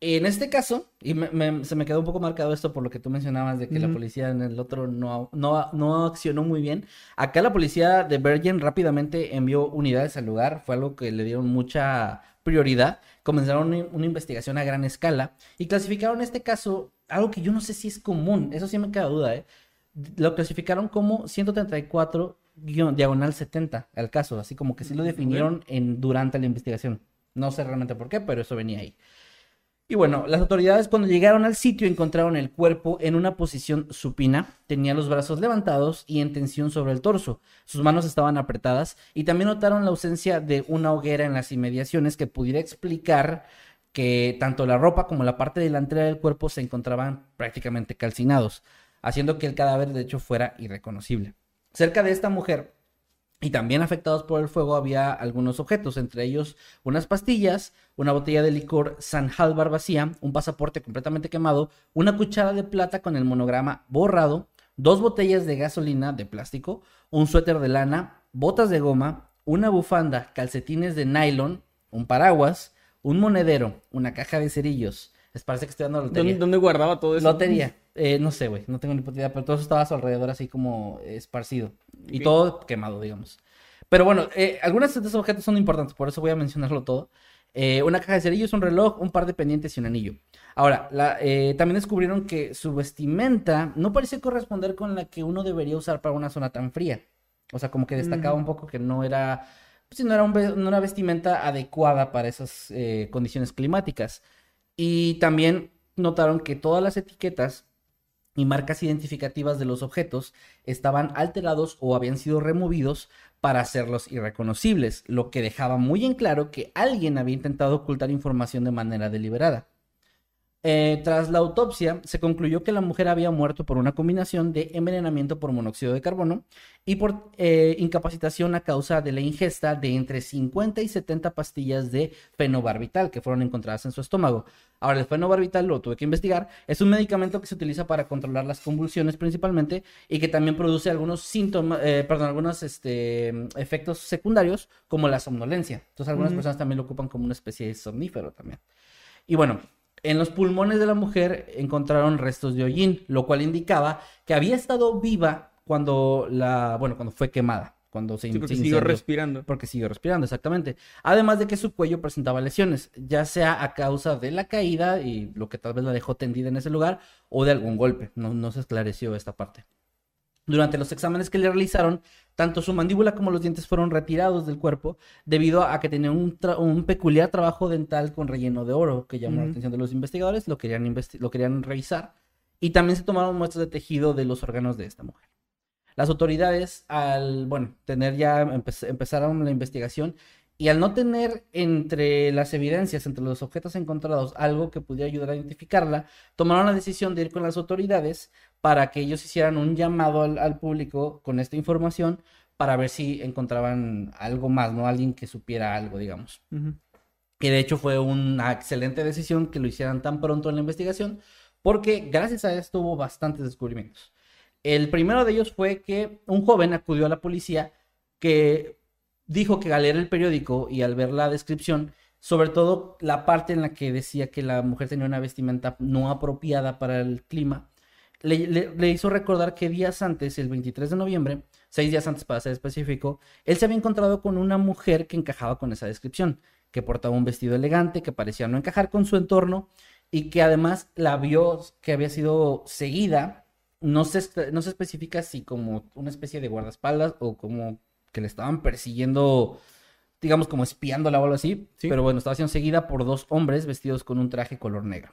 En este caso, y me- me- se me quedó un poco marcado esto por lo que tú mencionabas de que la policía en el otro no, no, no accionó muy bien. Acá la policía de Bergen rápidamente envió unidades al lugar, fue algo que le dieron mucha prioridad. Comenzaron una, una investigación a gran escala y clasificaron este caso, algo que yo no sé si es común, eso sí me queda duda, ¿eh? Lo clasificaron como 134 guión- diagonal 70 al caso, así como que sí lo definieron en, durante la investigación. No sé realmente por qué, pero eso venía ahí. Y bueno, las autoridades cuando llegaron al sitio encontraron el cuerpo en una posición supina, tenía los brazos levantados y en tensión sobre el torso, sus manos estaban apretadas y también notaron la ausencia de una hoguera en las inmediaciones que pudiera explicar que tanto la ropa como la parte delantera del cuerpo se encontraban prácticamente calcinados, haciendo que el cadáver de hecho fuera irreconocible. Cerca de esta mujer y también afectados por el fuego había algunos objetos, entre ellos unas pastillas, una botella de licor San Halvar vacía, un pasaporte completamente quemado, una cuchara de plata con el monograma borrado, dos botellas de gasolina de plástico, un suéter de lana, botas de goma, una bufanda, calcetines de nylon, un paraguas, un monedero, una caja de cerillos. Les parece que estoy dando lotería. ¿Dónde, dónde guardaba todo eso? Lotería. Eh, no sé, güey. No tengo ni puta idea, pero todo eso estaba a su alrededor así como esparcido. Y todo quemado, digamos. Pero bueno, eh, algunos de estos objetos son importantes, por eso voy a mencionarlo todo. Eh, una caja de cerillos, un reloj, un par de pendientes y un anillo. Ahora, la- eh, también descubrieron que su vestimenta no parece corresponder con la que uno debería usar para una zona tan fría. O sea, como que destacaba un poco que no era, pues, no era, un era vestimenta adecuada para esas eh, condiciones climáticas. Y también notaron que todas las etiquetas y marcas identificativas de los objetos estaban alterados o habían sido removidos para hacerlos irreconocibles, lo que dejaba muy en claro que alguien había intentado ocultar información de manera deliberada. Eh, tras la autopsia, se concluyó que la mujer había muerto por una combinación de envenenamiento por monóxido de carbono y por eh, incapacitación a causa de la ingesta de entre 50 y 70 pastillas de fenobarbital que fueron encontradas en su estómago. Ahora, el fenobarbital lo tuve que investigar. Es un medicamento que se utiliza para controlar las convulsiones principalmente y que también produce algunos síntomas, eh, perdón, algunos este, efectos secundarios como la somnolencia. Entonces, algunas personas también lo ocupan como una especie de somnífero también. Y bueno, en los pulmones de la mujer encontraron restos de hollín, lo cual indicaba que había estado viva cuando la, bueno, cuando fue quemada, cuando se, Sí, porque se siguió respirando. Porque siguió respirando, exactamente. Además de que su cuello presentaba lesiones, ya sea a causa de la caída y lo que tal vez la dejó tendida en ese lugar o de algún golpe. No, no se esclareció esta parte. Durante los exámenes que le realizaron, tanto su mandíbula como los dientes fueron retirados del cuerpo debido a que tenía un, peculiar trabajo dental con relleno de oro que llamó la atención de los investigadores, lo querían, investi- lo querían revisar y también se tomaron muestras de tejido de los órganos de esta mujer. Las autoridades, al, bueno, tener ya, empe- empezaron la investigación y al no tener entre las evidencias, entre los objetos encontrados, algo que pudiera ayudar a identificarla, tomaron la decisión de ir con las autoridades para que ellos hicieran un llamado al, al público con esta información para ver si encontraban algo más, ¿no? Alguien que supiera algo, digamos. Que de hecho fue una excelente decisión que lo hicieran tan pronto en la investigación, porque gracias a esto hubo bastantes descubrimientos. El primero de ellos fue que un joven acudió a la policía que dijo que al leer el periódico y al ver la descripción, sobre todo la parte en la que decía que la mujer tenía una vestimenta no apropiada para el clima, le, le- hizo recordar que días antes, el 23 de noviembre, seis días antes para ser específico, él se había encontrado con una mujer que encajaba con esa descripción, que portaba un vestido elegante, que parecía no encajar con su entorno y que además la vio que había sido seguida. No se, no se especifica si como una especie de guardaespaldas o como que le estaban persiguiendo, digamos como espiándola o algo así, Sí. pero bueno, estaba siendo seguida por dos hombres vestidos con un traje color negro.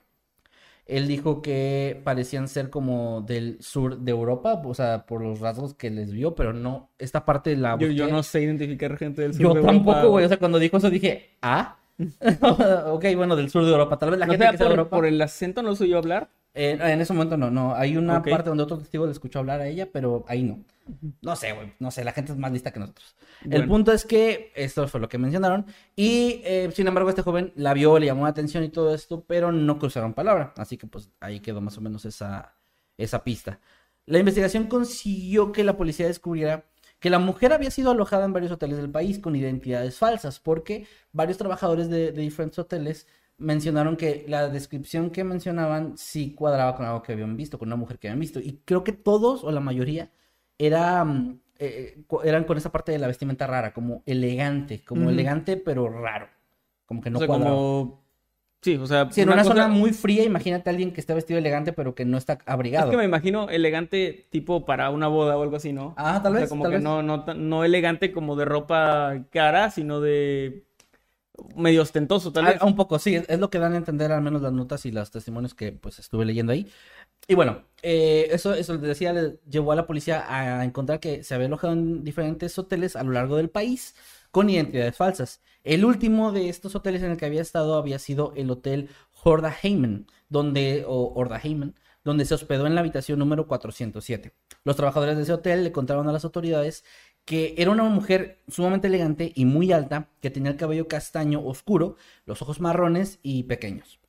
Él dijo que parecían ser como del sur de Europa, o sea, por los rasgos que les vio, pero no, esta parte la Yo, yo no sé identificar gente del sur Yo de Europa, tampoco, güey. O sea, cuando dijo eso dije, ¿ah? <laughs> ok, bueno, del sur de Europa. Tal vez la ¿No gente que sea de Europa. por el acento no soy yo hablar? Eh, en ese momento no, no. Hay una parte donde otro testigo le escuchó hablar a ella, pero ahí no. No sé, güey. No sé, la gente es más lista que nosotros. El punto es que esto fue lo que mencionaron. Y eh, sin embargo, este joven la vio, le llamó la atención y todo esto, pero no cruzaron palabra. Así que pues ahí quedó más o menos esa, esa pista. La investigación consiguió que la policía descubriera que la mujer había sido alojada en varios hoteles del país con identidades falsas, porque varios trabajadores de, de diferentes hoteles mencionaron que la descripción que mencionaban sí cuadraba con algo que habían visto, con una mujer que habían visto. Y creo que todos o la mayoría era, mm, eh, co- eran con esa parte de la vestimenta rara, como elegante, como elegante pero raro. Como que no o sea, cuadraba. como... Sí, o sea... Sí, en una, cosa- zona muy fría, imagínate a alguien que esté vestido elegante pero que no está abrigado. Es que me imagino elegante tipo para una boda o algo así, ¿no? Ah, tal O sea, vez, como tal que vez. no, no, no elegante como de ropa cara, sino de medio ostentoso, tal vez. Ah, un poco, sí, es, es lo que dan a entender al menos las notas y los testimonios que pues estuve leyendo ahí. Y bueno, eh, eso, eso les decía, le llevó a la policía a encontrar que se había alojado en diferentes hoteles a lo largo del país con identidades falsas. El último de estos hoteles en el que había estado había sido el hotel Hordaheimen, donde, o Hordaheimen, donde se hospedó en la habitación número 407. Los trabajadores de ese hotel le contaron a las autoridades que era una mujer sumamente elegante y muy alta, que tenía el cabello castaño oscuro, los ojos marrones y pequeños.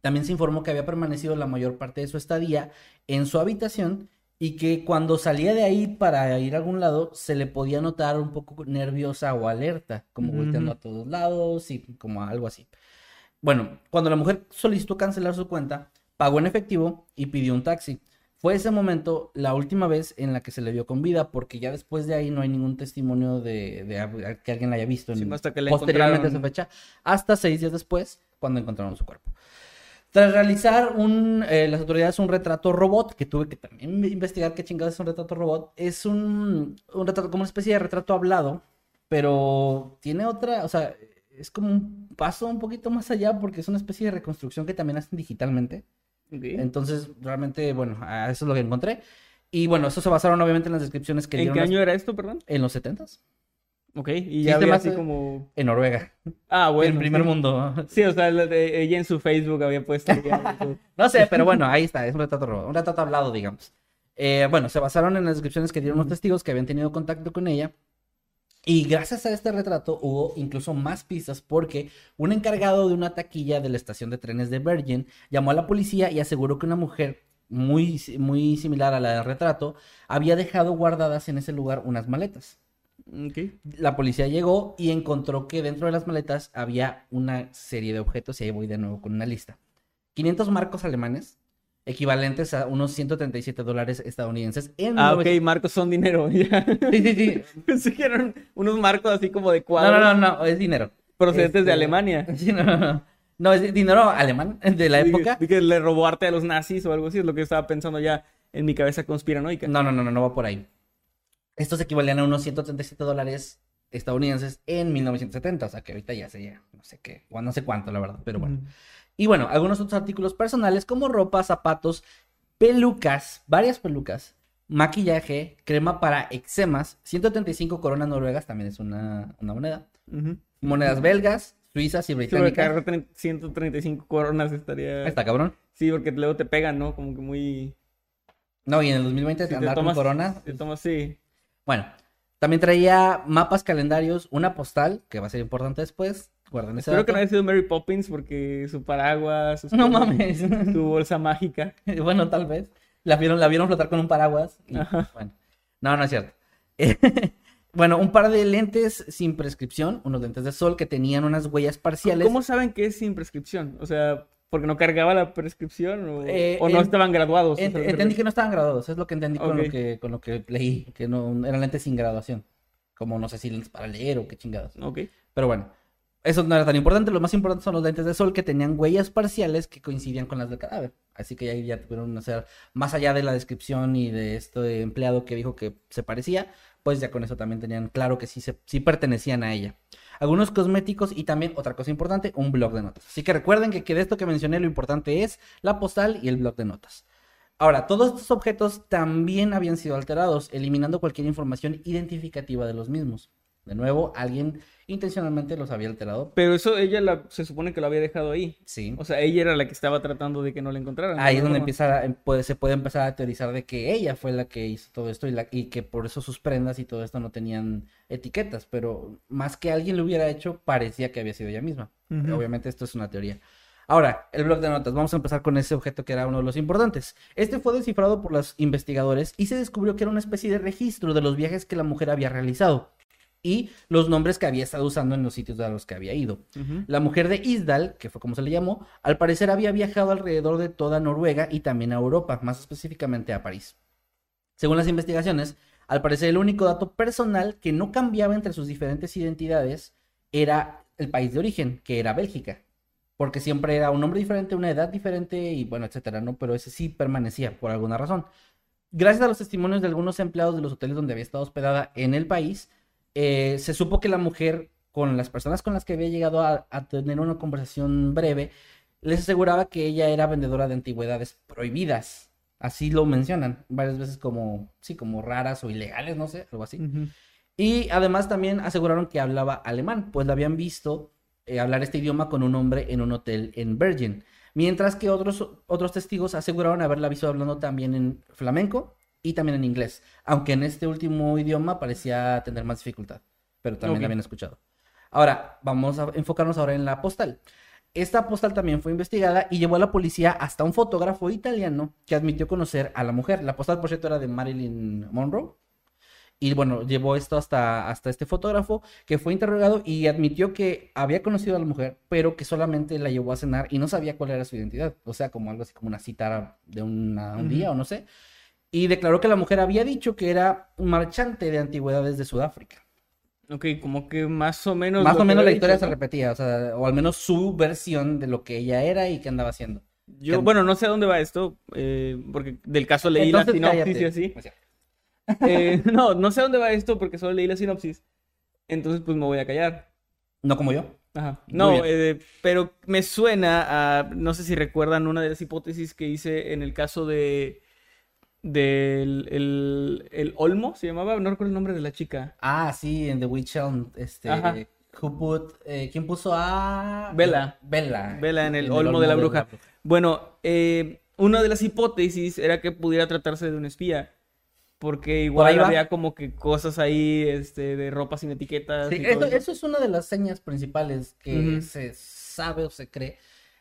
También se informó que había permanecido la mayor parte de su estadía en su habitación y que cuando salía de ahí para ir a algún lado se le podía notar un poco nerviosa o alerta, como volteando a todos lados y como algo así. Bueno, cuando la mujer solicitó cancelar su cuenta, pagó en efectivo y pidió un taxi. Fue ese momento la última vez en la que se le vio con vida, porque ya después de ahí no hay ningún testimonio de, de que alguien la haya visto en, Sí, hasta que la posteriormente a esa encontraron. fecha, hasta seis días después, cuando encontraron su cuerpo. Tras realizar un, eh, las autoridades un retrato robot, que tuve que también investigar qué chingados es un retrato robot, es un, un retrato, como una especie de retrato hablado, pero tiene otra, o sea, es como un paso un poquito más allá porque es una especie de reconstrucción que también hacen digitalmente. Entonces, realmente, bueno, eso es lo que encontré. Y bueno, eso se basaron obviamente en las descripciones que ¿En dieron qué las- año era esto, perdón? en los 70s, Ok, y ya se había así hace- como... en Noruega, Ah, bueno. en primer sí. mundo. Sí, o sea, ella en su Facebook había puesto... <laughs> No sé, pero bueno, ahí está, es un retrato, ro- un retrato hablado, digamos. Eh, bueno, se basaron en las descripciones que dieron los testigos que habían tenido contacto con ella. Y gracias a este retrato hubo incluso más pistas porque un encargado de una taquilla de la estación de trenes de Virgin llamó a la policía y aseguró que una mujer muy, muy similar a la del retrato había dejado guardadas en ese lugar unas maletas. La policía llegó y encontró que dentro de las maletas había una serie de objetos, y ahí voy de nuevo con una lista. 500 marcos alemanes, equivalentes a unos 137 dólares estadounidenses. En Ah, ok, 1900 marcos son dinero. <laughs> Ya. Sí, sí, sí. <laughs> Pensé que eran unos marcos así como de No, cuadros no, no, no, es dinero. procedentes de Este, Alemania. <laughs> Sí, no, no, no. No, es dinero alemán de la época. Que le robó arte a los nazis o algo así, es lo que estaba pensando ya en mi cabeza conspiranoica. No, no, no, no, no va por ahí. Estos equivalían a unos 137 dólares estadounidenses en 1970, o sea que ahorita ya sería, no sé qué, o no sé cuánto, la verdad, pero bueno. Y bueno, algunos otros artículos personales como ropa, zapatos, pelucas, varias pelucas, maquillaje, crema para eczemas, 135 coronas noruegas, también es una, una moneda, monedas belgas, suizas y británicas. cargar tre- 135 coronas estaría... Está, cabrón. Sí, porque luego te pegan, ¿no? Como que muy... No, y en el 2020 Si te tomas- con corona. Te tomas, sí. Bueno, también traía mapas, calendarios, una postal, que va a ser importante después. Espero que dato. no haya sido Mary Poppins porque su paraguas, sus <laughs> No cosas, mames. su bolsa mágica. <laughs> bueno, tal vez. La vieron, la vieron flotar con un paraguas. y, Ajá. bueno, no, no es cierto. <laughs> bueno, un par de lentes sin prescripción, unos lentes de sol que tenían unas huellas parciales. ¿Cómo saben que es sin prescripción? O sea, ¿porque no cargaba la prescripción o, Eh, o no en- estaban graduados? Ent- O sea, entendí que no estaban graduados, es lo que entendí con, Ok. lo que, con lo que leí, que no eran lentes sin graduación. Como no sé si lentes para leer o qué chingados. Ok. Pero bueno, eso no era tan importante. Lo más importante son los lentes de sol que tenían huellas parciales que coincidían con las del cadáver. Así que ahí ya tuvieron hacer, más allá de la descripción y de este empleado que dijo que se parecía, pues ya con eso también tenían claro que sí, se, sí pertenecían a ella. Algunos cosméticos y también, otra cosa importante, un blog de notas. Así que recuerden que, que de esto que mencioné lo importante es la postal y el blog de notas. Ahora, todos estos objetos también habían sido alterados, eliminando cualquier información identificativa de los mismos. De nuevo, alguien intencionalmente los había alterado. Pero eso ella la- se supone que lo había dejado ahí. Sí. O sea, ella era la que estaba tratando de que no la encontraran. Ahí es donde empieza, a- puede- se puede empezar a teorizar de que ella fue la que hizo todo esto y, la- y que por eso sus prendas y todo esto no tenían etiquetas, pero más que alguien lo hubiera hecho, parecía que había sido ella misma. Obviamente esto es una teoría. Ahora, el blog de notas. Vamos a empezar con ese objeto que era uno de los importantes. Este fue descifrado por los investigadores y se descubrió que era una especie de registro de los viajes que la mujer había realizado y los nombres que había estado usando en los sitios a los que había ido. La mujer de Isdal, que fue como se le llamó, al parecer había viajado alrededor de toda Noruega y también a Europa, más específicamente a París. Según las investigaciones, al parecer el único dato personal que no cambiaba entre sus diferentes identidades era el país de origen, que era Bélgica. Porque siempre era un nombre diferente, una edad diferente y bueno, etcétera, ¿no? Pero ese sí permanecía por alguna razón. Gracias a los testimonios de algunos empleados de los hoteles donde había estado hospedada en el país, eh, se supo que la mujer, con las personas con las que había llegado a, a tener una conversación breve, les aseguraba que ella era vendedora de antigüedades prohibidas. Así lo mencionan varias veces como, sí, como raras o ilegales, no sé, algo así. Y además también aseguraron que hablaba alemán, pues la habían visto eh, hablar este idioma con un hombre en un hotel en Bergen. Mientras que otros, otros testigos aseguraron haberla visto hablando también en flamenco y también en inglés, aunque en este último idioma parecía tener más dificultad, pero también Ok. la habían escuchado. Ahora, vamos a enfocarnos ahora en la postal. Esta postal también fue investigada y llevó a la policía hasta un fotógrafo italiano que admitió conocer a la mujer. La postal, por cierto, era de Marilyn Monroe. Y bueno, llevó esto hasta, hasta este fotógrafo que fue interrogado y admitió que había conocido a la mujer, pero que solamente la llevó a cenar y no sabía cuál era su identidad. O sea, como algo así como una cita de una- un día o no sé. Y declaró que la mujer había dicho que era un marchante de antigüedades de Sudáfrica. Ok, como que más o menos. Más o que menos la historia dicho, se repetía, o sea, o al menos su versión de lo que ella era y qué andaba haciendo. Yo, bueno, no sé a dónde va esto, eh, porque del caso leí la Entonces, sinopsis cállate. y así. O sea, <laughs> Eh, no, no sé a dónde va esto porque solo leí la sinopsis. Entonces, pues me voy a callar. No como yo. Ajá. No, eh, pero me suena a, no sé si recuerdan una de las hipótesis que hice en el caso de del el, el Olmo, se llamaba, no recuerdo el nombre de la chica. Ah, sí, en The Witch Elm, este, Ajá. who put, eh, ¿quién puso a? Vela. Vela. Vela en el Olmo de la Bruja. Bueno, eh, una de las hipótesis era que pudiera tratarse de un espía. Porque igual había como que cosas ahí, este, de ropa sin etiquetas. Sí, y eso, todo eso es una de las señas principales que se sabe o se cree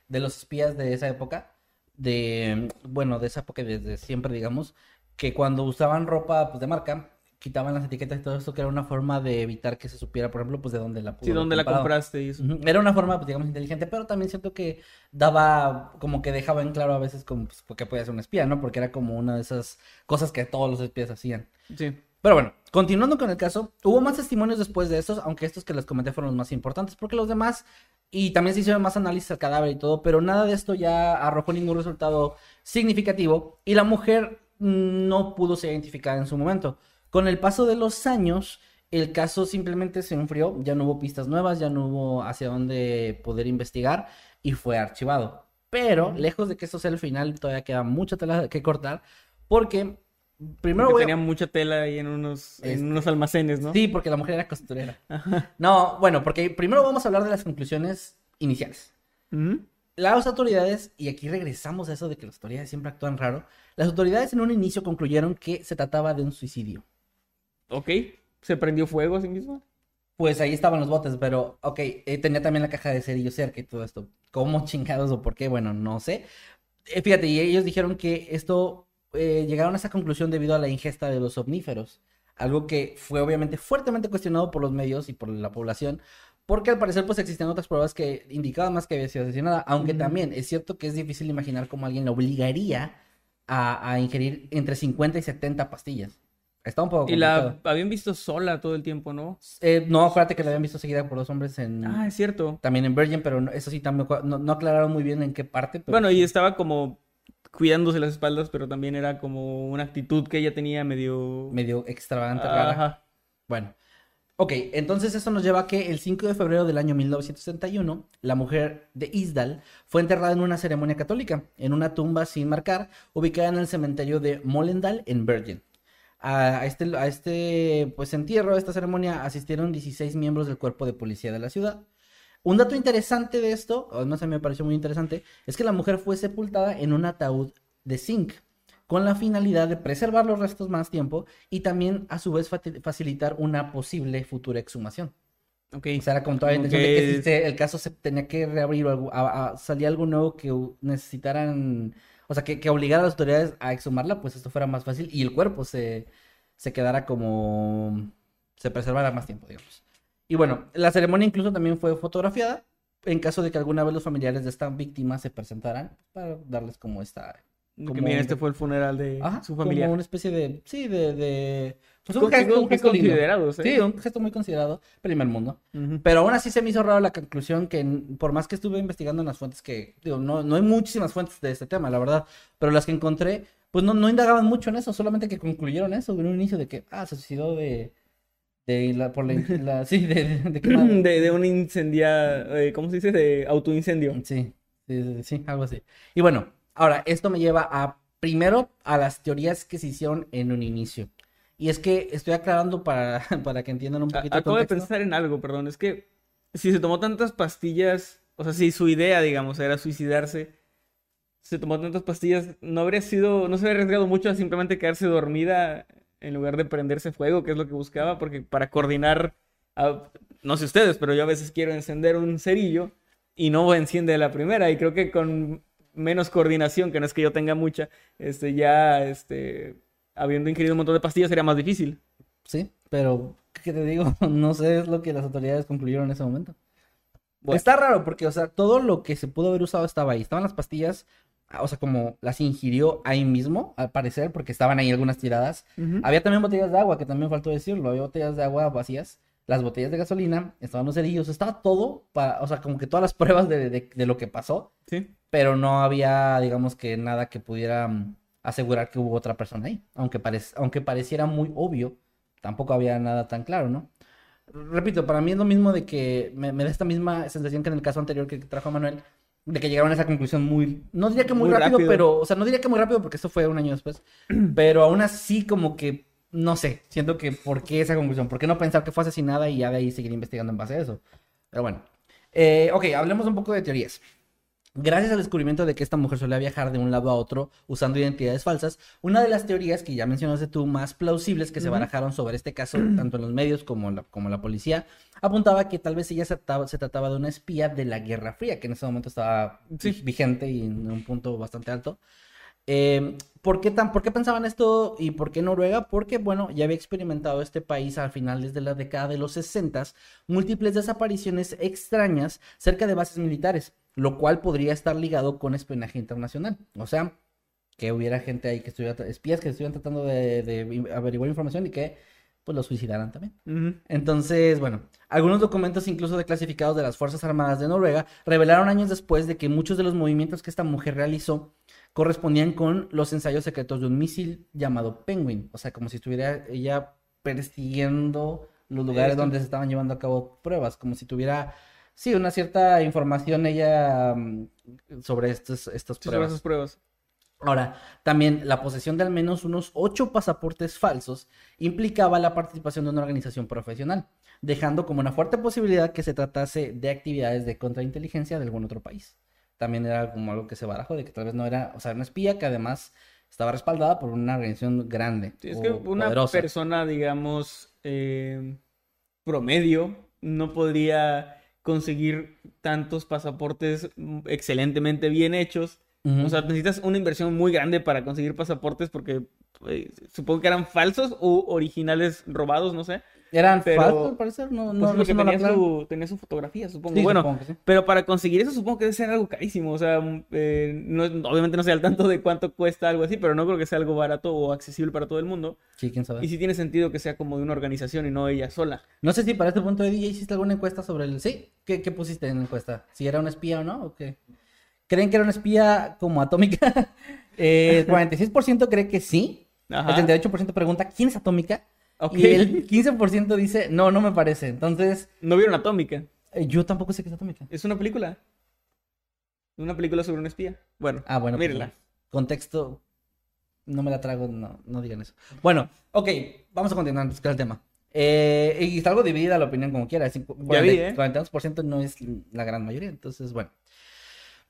de los espías de esa época, de, bueno, de esa época desde siempre, digamos, que cuando usaban ropa pues, de marca, quitaban las etiquetas y todo esto, que era una forma de evitar que se supiera, por ejemplo, pues de dónde la pudo Sí, dónde la compraste y eso. Era una forma, pues, digamos, inteligente, pero también siento que daba, como que dejaba en claro a veces como, pues, que podía ser un espía, ¿no? Porque era como una de esas cosas que todos los espías hacían. Sí. Pero bueno, continuando con el caso, hubo más testimonios después de estos, aunque estos que les comenté fueron los más importantes, porque los demás, y también se hicieron más análisis al cadáver y todo, pero nada de esto ya arrojó ningún resultado significativo, y la mujer no pudo ser identificada en su momento. Con el paso de los años, el caso simplemente se enfrió, ya no hubo pistas nuevas, ya no hubo hacia dónde poder investigar, y fue archivado. Pero, lejos de que esto sea el final, todavía queda mucha tela que cortar, porque... Primero voy a- tenía mucha tela ahí en unos, en Este, unos almacenes, ¿no? Sí, porque la mujer era costurera. No, bueno, porque primero vamos a hablar de las conclusiones iniciales. Ujú. Las autoridades, y aquí regresamos a eso de que las autoridades siempre actúan raro, las autoridades en un inicio concluyeron que se trataba de un suicidio. Ok. ¿Se prendió fuego a sí mismo? Pues ahí estaban los botes, pero, ok, eh, tenía también la caja de cerillos cerca y todo esto. ¿Cómo chingados o por qué? Bueno, no sé. Eh, fíjate, y ellos dijeron que esto, eh, llegaron a esa conclusión debido a la ingesta de los somníferos. Algo que fue obviamente fuertemente cuestionado por los medios y por la población, porque al parecer pues existían otras pruebas que indicaban más que había sido asesinada, aunque también es cierto que es difícil imaginar cómo alguien la obligaría a, a ingerir entre 50 y 70 pastillas. Está un poco Y la complicado. habían visto sola todo el tiempo, ¿no? Eh, no, acuérdate que la habían visto seguida por dos hombres en... Ah, es cierto. También en Virgin, pero eso sí también no, no aclararon muy bien en qué parte. pero Bueno, y estaba como cuidándose las espaldas, pero también era como una actitud que ella tenía medio... medio extravagante, rara. Ajá. Bueno. Ok, entonces eso nos lleva a que el 5 de febrero del año 1961, la mujer de Isdal fue enterrada en una ceremonia católica, en una tumba sin marcar, ubicada en el cementerio de Mollendal, en Bergen. A a este, a este pues, entierro, a esta ceremonia, asistieron 16 miembros del cuerpo de policía de la ciudad. Un dato interesante de esto, o además a mí me pareció muy interesante, es que la mujer fue sepultada en un ataúd de zinc, con la finalidad de preservar los restos más tiempo y también a su vez facilitar una posible futura exhumación. Ok. O sea, era con toda la Como intención de que si se- el caso se tenía que reabrir o algo, a- a- salía algo nuevo que necesitaran, o sea, que, que obligara a las autoridades a exhumarla, pues esto fuera más fácil y el cuerpo se, se quedara como, se preservara más tiempo, digamos. Y bueno, la ceremonia incluso también fue fotografiada en caso de que alguna vez los familiares de esta víctima se presentaran para darles como esta Que como un- este fue el funeral de Ajá, su familia. Como una especie de. Sí, de. de pues un gesto, un gesto lindo. considerados, ¿eh? Sí, un gesto muy considerado. Primer mundo. Pero aún así se me hizo raro la conclusión que, por más que estuve investigando en las fuentes que. Digo, no, no hay muchísimas fuentes de este tema, la verdad. Pero las que encontré, pues no, no indagaban mucho en eso. Solamente que concluyeron eso en un inicio de que. Ah, se suicidó de. De la. Por la, <laughs> la- sí, de. de, de quemada. De, de un incendia... eh, ¿Cómo se dice? De autoincendio. Sí, sí, sí, algo así. Y bueno, ahora, esto me lleva a, primero, a las teorías que se hicieron en un inicio. Y es que estoy aclarando para, <laughs> para que entiendan un A- poquito el Acabo de pensar en algo, perdón. Es que si se tomó tantas pastillas, o sea, si su idea, digamos, era suicidarse, se tomó tantas pastillas, no habría sido, no se habría arriesgado mucho a simplemente quedarse dormida en lugar de prenderse fuego, que es lo que buscaba, porque para coordinar, a- no sé ustedes, pero yo a veces quiero encender un cerillo y no enciende la primera, y creo que con menos coordinación, que no es que yo tenga mucha, este, ya, este, habiendo ingerido un montón de pastillas sería más difícil. Sí, pero, ¿qué te digo? <laughs> No sé, es lo que las autoridades concluyeron en ese momento. Bueno. Está raro porque, o sea, todo lo que se pudo haber usado estaba ahí. Estaban las pastillas, o sea, como las ingirió ahí mismo, al parecer, porque estaban ahí algunas tiradas. Había también botellas de agua, que también faltó decirlo. Había botellas de agua vacías, las botellas de gasolina, estaban los cerillos, estaba todo para, o sea, como que todas las <laughs> pruebas de, de- de lo que pasó, Sí. pero no había, digamos que nada que pudiera mm, asegurar que hubo otra persona ahí. Aunque, parec- aunque pareciera muy obvio, tampoco había nada tan claro, ¿no? repito, para mí es lo mismo de que me, me da esta misma sensación que en el caso anterior que trajo Manuel, de que llegaron a esa conclusión muy, no diría que muy, Muy rápido, rápido. pero, o sea, no diría que muy rápido porque eso fue un año después, <clears throat> pero aún así como que, no sé, siento que, ¿por qué esa conclusión? ¿Por qué no pensar que fue asesinada y ya de ahí seguir investigando en base a eso? Pero bueno, Eh, ok, hablemos un poco de teorías. Gracias al descubrimiento de que esta mujer solía viajar de un lado a otro usando identidades falsas, una de las teorías que ya mencionaste tú más plausibles que se barajaron sobre este caso, <clears throat> tanto en los medios como la, como la policía, apuntaba que tal vez ella se trataba, se trataba de una espía de la Guerra Fría, que en ese momento estaba Sí. vigente y en un punto bastante alto. Eh, ¿por, qué tan, ¿Por qué pensaban esto y por qué Noruega? Porque, bueno, ya había experimentado este país al finales de la década de los 60 múltiples desapariciones extrañas cerca de bases militares, lo cual podría estar ligado con espionaje internacional. O sea, que hubiera gente ahí que estuviera, espías que estuvieran tratando de, de averiguar información y que pues lo suicidaran también. Entonces, bueno, algunos documentos incluso declasificados de las Fuerzas Armadas de Noruega revelaron años después de que muchos de los movimientos que esta mujer realizó correspondían con los ensayos secretos de un misil llamado Penguin. O sea, como si estuviera ella persiguiendo los lugares Esto. donde se estaban llevando a cabo pruebas, como si tuviera, sí, una cierta información ella mm, sobre estos, estos Sí, sobre pruebas. esas pruebas. Ahora, también la posesión de al menos unos ocho pasaportes falsos implicaba la participación de una organización profesional, dejando como una fuerte posibilidad que se tratase de actividades de contrainteligencia de algún otro país. También era como algo que se barajó de que tal vez no era, o sea, una espía que además estaba respaldada por una organización grande. Sí, es o que una poderosa. persona, digamos, eh, promedio, no podría conseguir tantos pasaportes mm, excelentemente bien hechos. O sea, necesitas una inversión muy grande para conseguir pasaportes porque eh, supongo que eran falsos o originales robados, no sé. Eran pero- falsos, al parecer, no, Pues no, eso no tenía, su, tenía su fotografía, supongo. Sí, bueno, supongo que sí. pero para conseguir eso supongo que debe ser algo carísimo. O sea, mm, eh, no- obviamente no sé al tanto de cuánto cuesta algo así, pero no creo que sea algo barato o accesible para todo el mundo. Sí, quién sabe. Y sí tiene sentido que sea como de una organización y no ella sola. No sé si para este punto de DJ hiciste alguna encuesta sobre el... Sí, ¿qué, qué pusiste en la encuesta? ¿Si era una espía o no? ¿O qué? ¿Creen que era una espía como atómica? <laughs> Eh, <laughs> el 46% cree que sí. Ajá. El 38% pregunta, ¿quién es atómica? Ok. Y el 15% dice, no, no me parece. Entonces, No vieron Atómica. eh, yo tampoco sé qué es atómica. Es una película. Una película sobre un espía. Bueno, Ah, bueno, pues, mírenla. contexto, no me la trago, no, no digan eso. Bueno, ok, vamos a continuar con el tema. Eh, y está algo dividida la opinión como quiera. cincu- Ya vi, ¿eh? 42% no es la gran mayoría, entonces, bueno.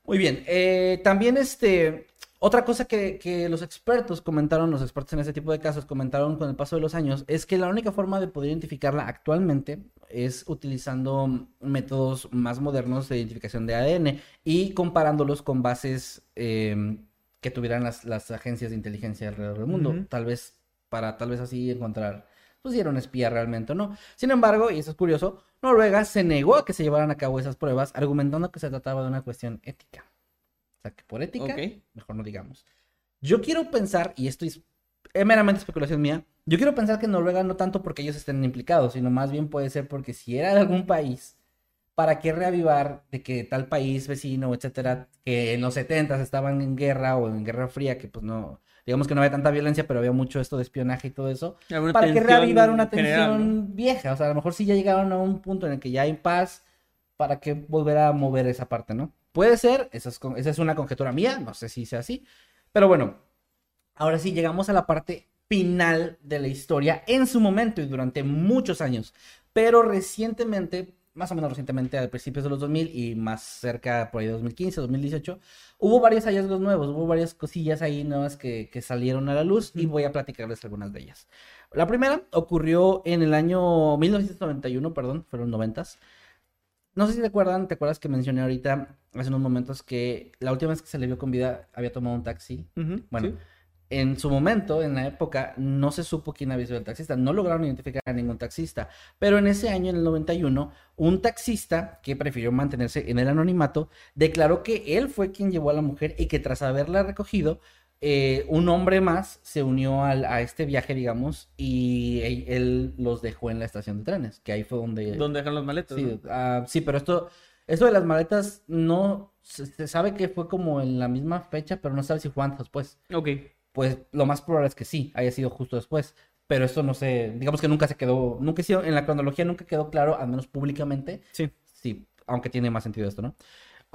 Muy bien. eh, también, este, otra cosa que, que los expertos comentaron, los expertos en este tipo de casos comentaron con el paso de los años, es que la única forma de poder identificarla actualmente es utilizando métodos más modernos de identificación de ADN y comparándolos con bases eh, que tuvieran las, las agencias de inteligencia alrededor del mundo. Tal vez, para tal vez así encontrar, pues si era un espía realmente o no. Sin embargo, y eso es curioso, Noruega se negó a que se llevaran a cabo esas pruebas, argumentando que se trataba de una cuestión ética. Sea, que por ética, mejor no digamos. Yo quiero pensar, y esto es meramente especulación mía, yo quiero pensar que Noruega no tanto porque ellos estén implicados, sino más bien puede ser porque si era de algún país, ¿para qué reavivar de que tal país vecino, etcétera, que en los 70 estaban en guerra o en guerra fría, que pues no, digamos que no había tanta violencia, pero había mucho esto de espionaje y todo eso? ¿Para qué reavivar una general, tensión ¿no? vieja? O sea, a lo mejor sí ya llegaron a un punto en el que ya hay paz, ¿para qué volver a mover esa parte, no? Puede ser, esa es, con- esa es una conjetura mía, no sé si sea así, pero bueno, ahora sí llegamos a la parte final de la historia en su momento y durante muchos años, pero recientemente, más o menos recientemente, a principios de los 2000 y más cerca por ahí de 2015, 2018, hubo varios hallazgos nuevos, hubo varias cosillas ahí nuevas que, que salieron a la luz y voy a platicarles algunas de ellas. La primera ocurrió en el año 1991, perdón, fueron noventas. No sé si te acuerdan, te acuerdas que mencioné ahorita hace unos momentos que la última vez que se le vio con vida había tomado un taxi. Bueno, sí. en su momento, en la época, no se supo quién había sido el taxista, no lograron identificar a ningún taxista, pero en ese año, en el 91, un taxista que prefirió mantenerse en el anonimato, declaró que él fue quien llevó a la mujer y que tras haberla recogido, eh, un hombre más se unió al- a este viaje, digamos, y él, él los dejó en la estación de trenes, que ahí fue donde... ¿Dónde dejan las maletas? Sí, no? ah, sí, pero esto, esto de las maletas no se, se sabe que fue como en la misma fecha, pero no sabe si fue antes después. Ok. Pues lo más probable es que sí, haya sido justo después. pero esto no sé, digamos que nunca se quedó, nunca en la cronología nunca quedó claro, al menos públicamente, Sí. sí, aunque tiene más sentido esto, ¿no?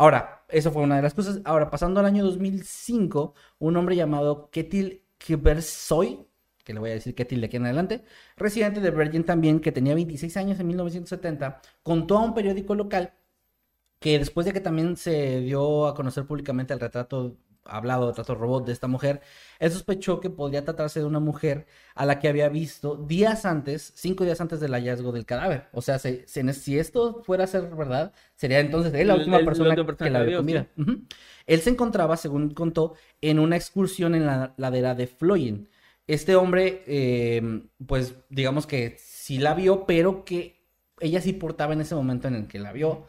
Ahora, eso fue una de las cosas. Ahora, pasando al año 2005, un hombre llamado Ketil Kibersoy, que le voy a decir Ketil de aquí en adelante, residente de Bergen también, que tenía 26 años en 1970, contó a un periódico local que después de que también se dio a conocer públicamente el retrato hablado, retrato robot de esta mujer, él sospechó que podría tratarse de una mujer a la que había visto días antes, cinco días antes del hallazgo del cadáver. O sea, se- se- si esto fuera a ser verdad, sería entonces él la última el- persona que la vio. Ujú. Él se encontraba, según contó, en una excursión en la ladera de Floyen. Este hombre, eh, pues digamos que sí la vio, pero que ella sí portaba en ese momento en el que la vio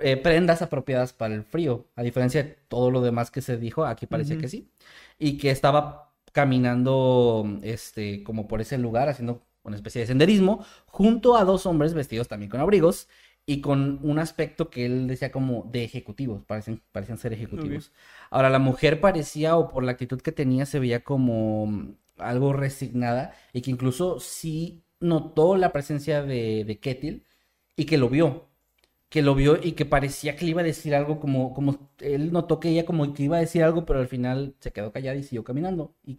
eh, prendas apropiadas para el frío, a diferencia de todo lo demás que se dijo, aquí parecía Ujú. que sí, y que estaba caminando, este, como por ese lugar, haciendo una especie de senderismo, junto a dos hombres vestidos también con abrigos y con un aspecto que él decía como de ejecutivos, parecen, parecían ser ejecutivos. Ahora, la mujer parecía, o por la actitud que tenía, se veía como algo resignada y que incluso sí notó la presencia de, de Ketil y que lo vio que lo vio y que parecía que le iba a decir algo como, como él notó que ella como que iba a decir algo, pero al final se quedó callada y siguió caminando y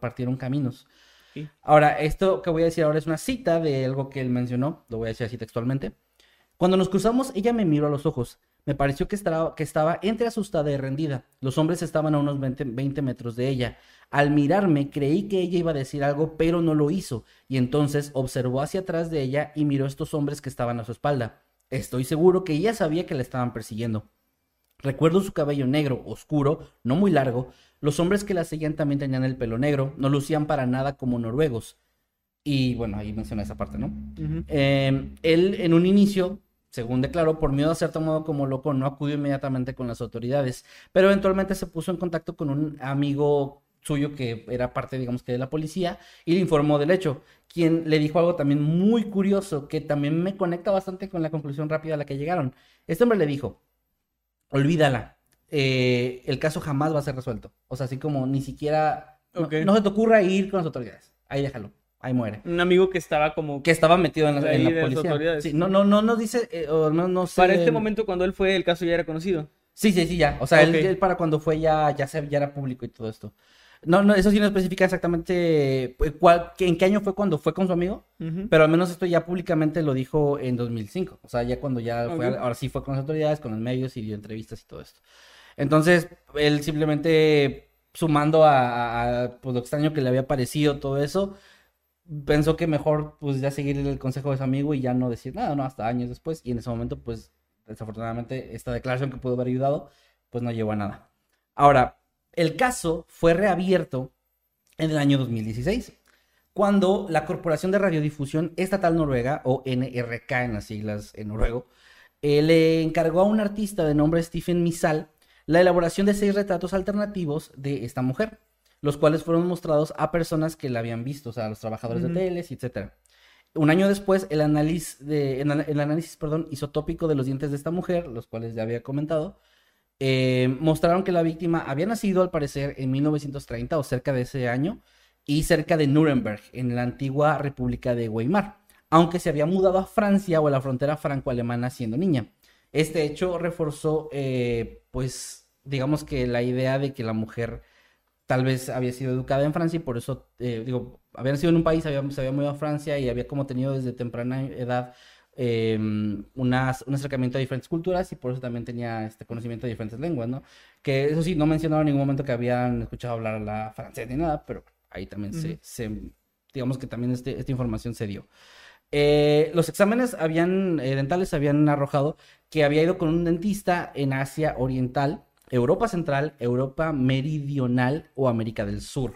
partieron caminos. Sí. Ahora, esto que voy a decir ahora es una cita de algo que él mencionó, lo voy a decir así textualmente. Cuando nos cruzamos, ella me miró a los ojos. Me pareció que estaba, que estaba entre asustada y rendida. Los hombres estaban a unos 20, 20 metros de ella. Al mirarme, creí que ella iba a decir algo, pero no lo hizo. Y entonces observó hacia atrás de ella y miró a estos hombres que estaban a su espalda. Estoy seguro que ella sabía que la estaban persiguiendo. Recuerdo su cabello negro, oscuro, no muy largo. Los hombres que la seguían también tenían el pelo negro, no lucían para nada como noruegos. Y bueno, ahí menciona esa parte, ¿no? Eh, él en un inicio, según declaró, por miedo a ser tomado como loco, no acudió inmediatamente con las autoridades, pero eventualmente se puso en contacto con un amigo suyo que era parte, digamos que de la policía, y le informó del hecho, quien le dijo algo también muy curioso, que también me conecta bastante con la conclusión rápida a la que llegaron. Este hombre le dijo, olvídala, eh, el caso jamás va a ser resuelto. O sea, así como ni siquiera, no- no, se te ocurra ir con las autoridades, ahí déjalo, ahí muere Un amigo que estaba como... que estaba metido en la, en la policía. Sí, no, no, no nos dice, eh, o no, no sé. Para este momento, cuando él fue, el caso ya era conocido. Sí, sí, sí, ya. O sea, él- para cuando fue ya, ya, se, ya era público y todo esto. No, no, eso sí no especifica exactamente eh, cuál, en qué año fue cuando fue con su amigo, pero al menos esto ya públicamente lo dijo en 2005. O sea, ya cuando ya fue, ahora sí fue con las autoridades, con los medios y dio entrevistas y todo esto. Entonces, él simplemente sumando a, a- a, pues, lo extraño que le había parecido todo eso, pensó que mejor pues ya seguir el consejo de su amigo y ya no decir nada, ¿no? Hasta años después. Y en ese momento, pues, desafortunadamente, esta declaración que pudo haber ayudado, pues no llevó a nada. Ahora, el caso fue reabierto en el año 2016, cuando la Corporación de Radiodifusión Estatal Noruega, o NRK en las siglas en noruego, eh, le encargó a un artista de nombre Stephen Misal la elaboración de seis retratos alternativos de esta mujer, los cuales fueron mostrados a personas que la habían visto, o sea, a los trabajadores de teles, etc. Un año después, el análisis, de, el análisis perdón, isotópico de los dientes de esta mujer, los cuales ya había comentado, eh, mostraron que la víctima había nacido al parecer en 1930 o cerca de ese año y cerca de Nuremberg, en la antigua República de Weimar, aunque se había mudado a Francia o a la frontera franco-alemana siendo niña. Este hecho reforzó, eh, pues, digamos que la idea de que la mujer tal vez había sido educada en Francia y por eso, eh, digo, había nacido en un país, se había mudado a Francia y había como tenido desde temprana edad eh, unas- un acercamiento a diferentes culturas y por eso también tenía este conocimiento de diferentes lenguas, ¿no? Que eso sí, no mencionaron en ningún momento que habían escuchado hablar la francés ni nada, pero ahí también se- digamos que también este- esta información se dio. Eh, los exámenes habían, eh, dentales habían arrojado que había ido con un dentista en Asia Oriental, Europa Central, Europa Meridional o América del Sur.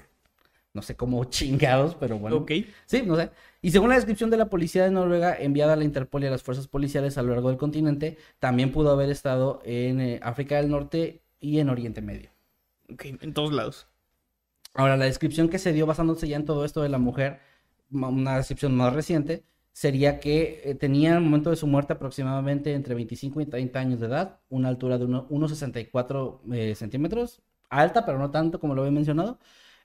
No sé cómo <laughs> chingados, pero bueno. Ok. Sí, no sé. Y según la descripción de la policía de Noruega enviada a la Interpol y a las fuerzas policiales a lo largo del continente, también pudo haber estado en eh, África del Norte y en Oriente Medio. Ok, en todos lados. Ahora, la descripción que se dio basándose ya en todo esto de la mujer, una descripción más reciente, sería que eh, tenía al momento de su muerte aproximadamente entre 25 y 30 años de edad, una altura de uno- 1,64 eh, centímetros, alta, pero no tanto como lo había mencionado,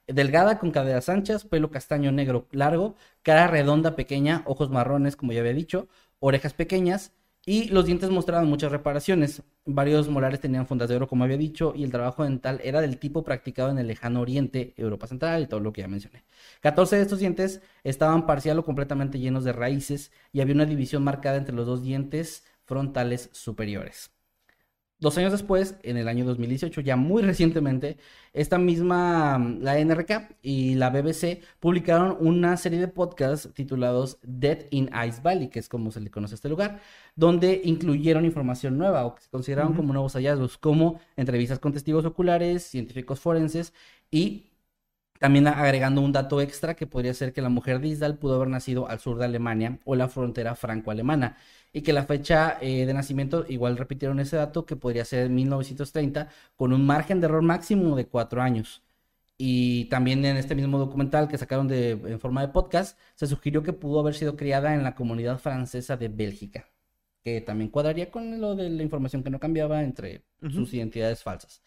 delgada con caderas anchas, pelo castaño negro largo, cara redonda pequeña, ojos marrones, como ya había dicho, orejas pequeñas y los dientes mostraban muchas reparaciones. Varios molares tenían fundas de oro, como había dicho, y el trabajo dental era del tipo practicado en el lejano oriente, Europa Central y todo lo que ya mencioné. 14 de estos dientes estaban parcial o completamente llenos de raíces y había una división marcada entre los dos dientes frontales superiores. Dos años después, en el año 2018, ya muy recientemente, esta misma, mm, la NRK y la BBC publicaron una serie de podcasts titulados Dead in Ice Valley, que es como se le conoce a este lugar, donde incluyeron información nueva o que se consideraron como nuevos hallazgos, como entrevistas con testigos oculares, científicos forenses y también agregando un dato extra que podría ser que la mujer de Isdal pudo haber nacido al sur de Alemania o la frontera franco-alemana y que la fecha eh, de nacimiento, igual repitieron ese dato, que podría ser 1930, con un margen de error máximo de cuatro años. Y también en este mismo documental que sacaron de, en forma de podcast, se sugirió que pudo haber sido criada en la comunidad francesa de Bélgica, que también cuadraría con lo de la información que no cambiaba entre sus identidades falsas.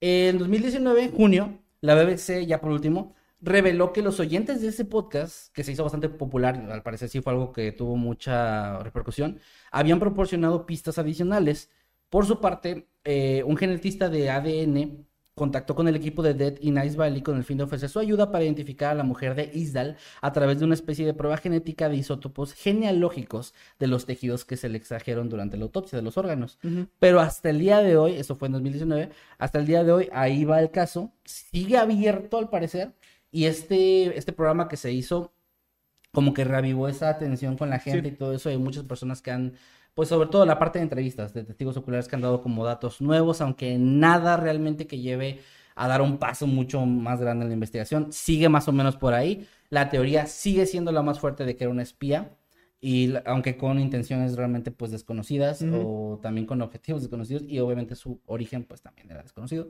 En 2019, junio, la BBC, ya por último, reveló que los oyentes de ese podcast, que se hizo bastante popular, al parecer sí fue algo que tuvo mucha repercusión, habían proporcionado pistas adicionales. Por su parte, eh, un genetista de ADN contactó con el equipo de Dead in Ice Valley con el fin de ofrecer su ayuda para identificar a la mujer de Isdal a través de una especie de prueba genética de isótopos genealógicos de los tejidos que se le extrajeron durante la autopsia de los órganos. Pero hasta el día de hoy, eso fue en 2019, hasta el día de hoy ahí va el caso, sigue abierto al parecer y este, este programa que se hizo, como que reavivó esa atención con la gente y todo eso. Hay muchas personas que han, pues sobre todo la parte de entrevistas de testigos oculares que han dado como datos nuevos, aunque nada realmente que lleve a dar un paso mucho más grande en la investigación. Sigue más o menos por ahí. La teoría sigue siendo la más fuerte de que era una espía. Y aunque con intenciones realmente pues desconocidas o también con objetivos desconocidos y obviamente su origen pues también era desconocido.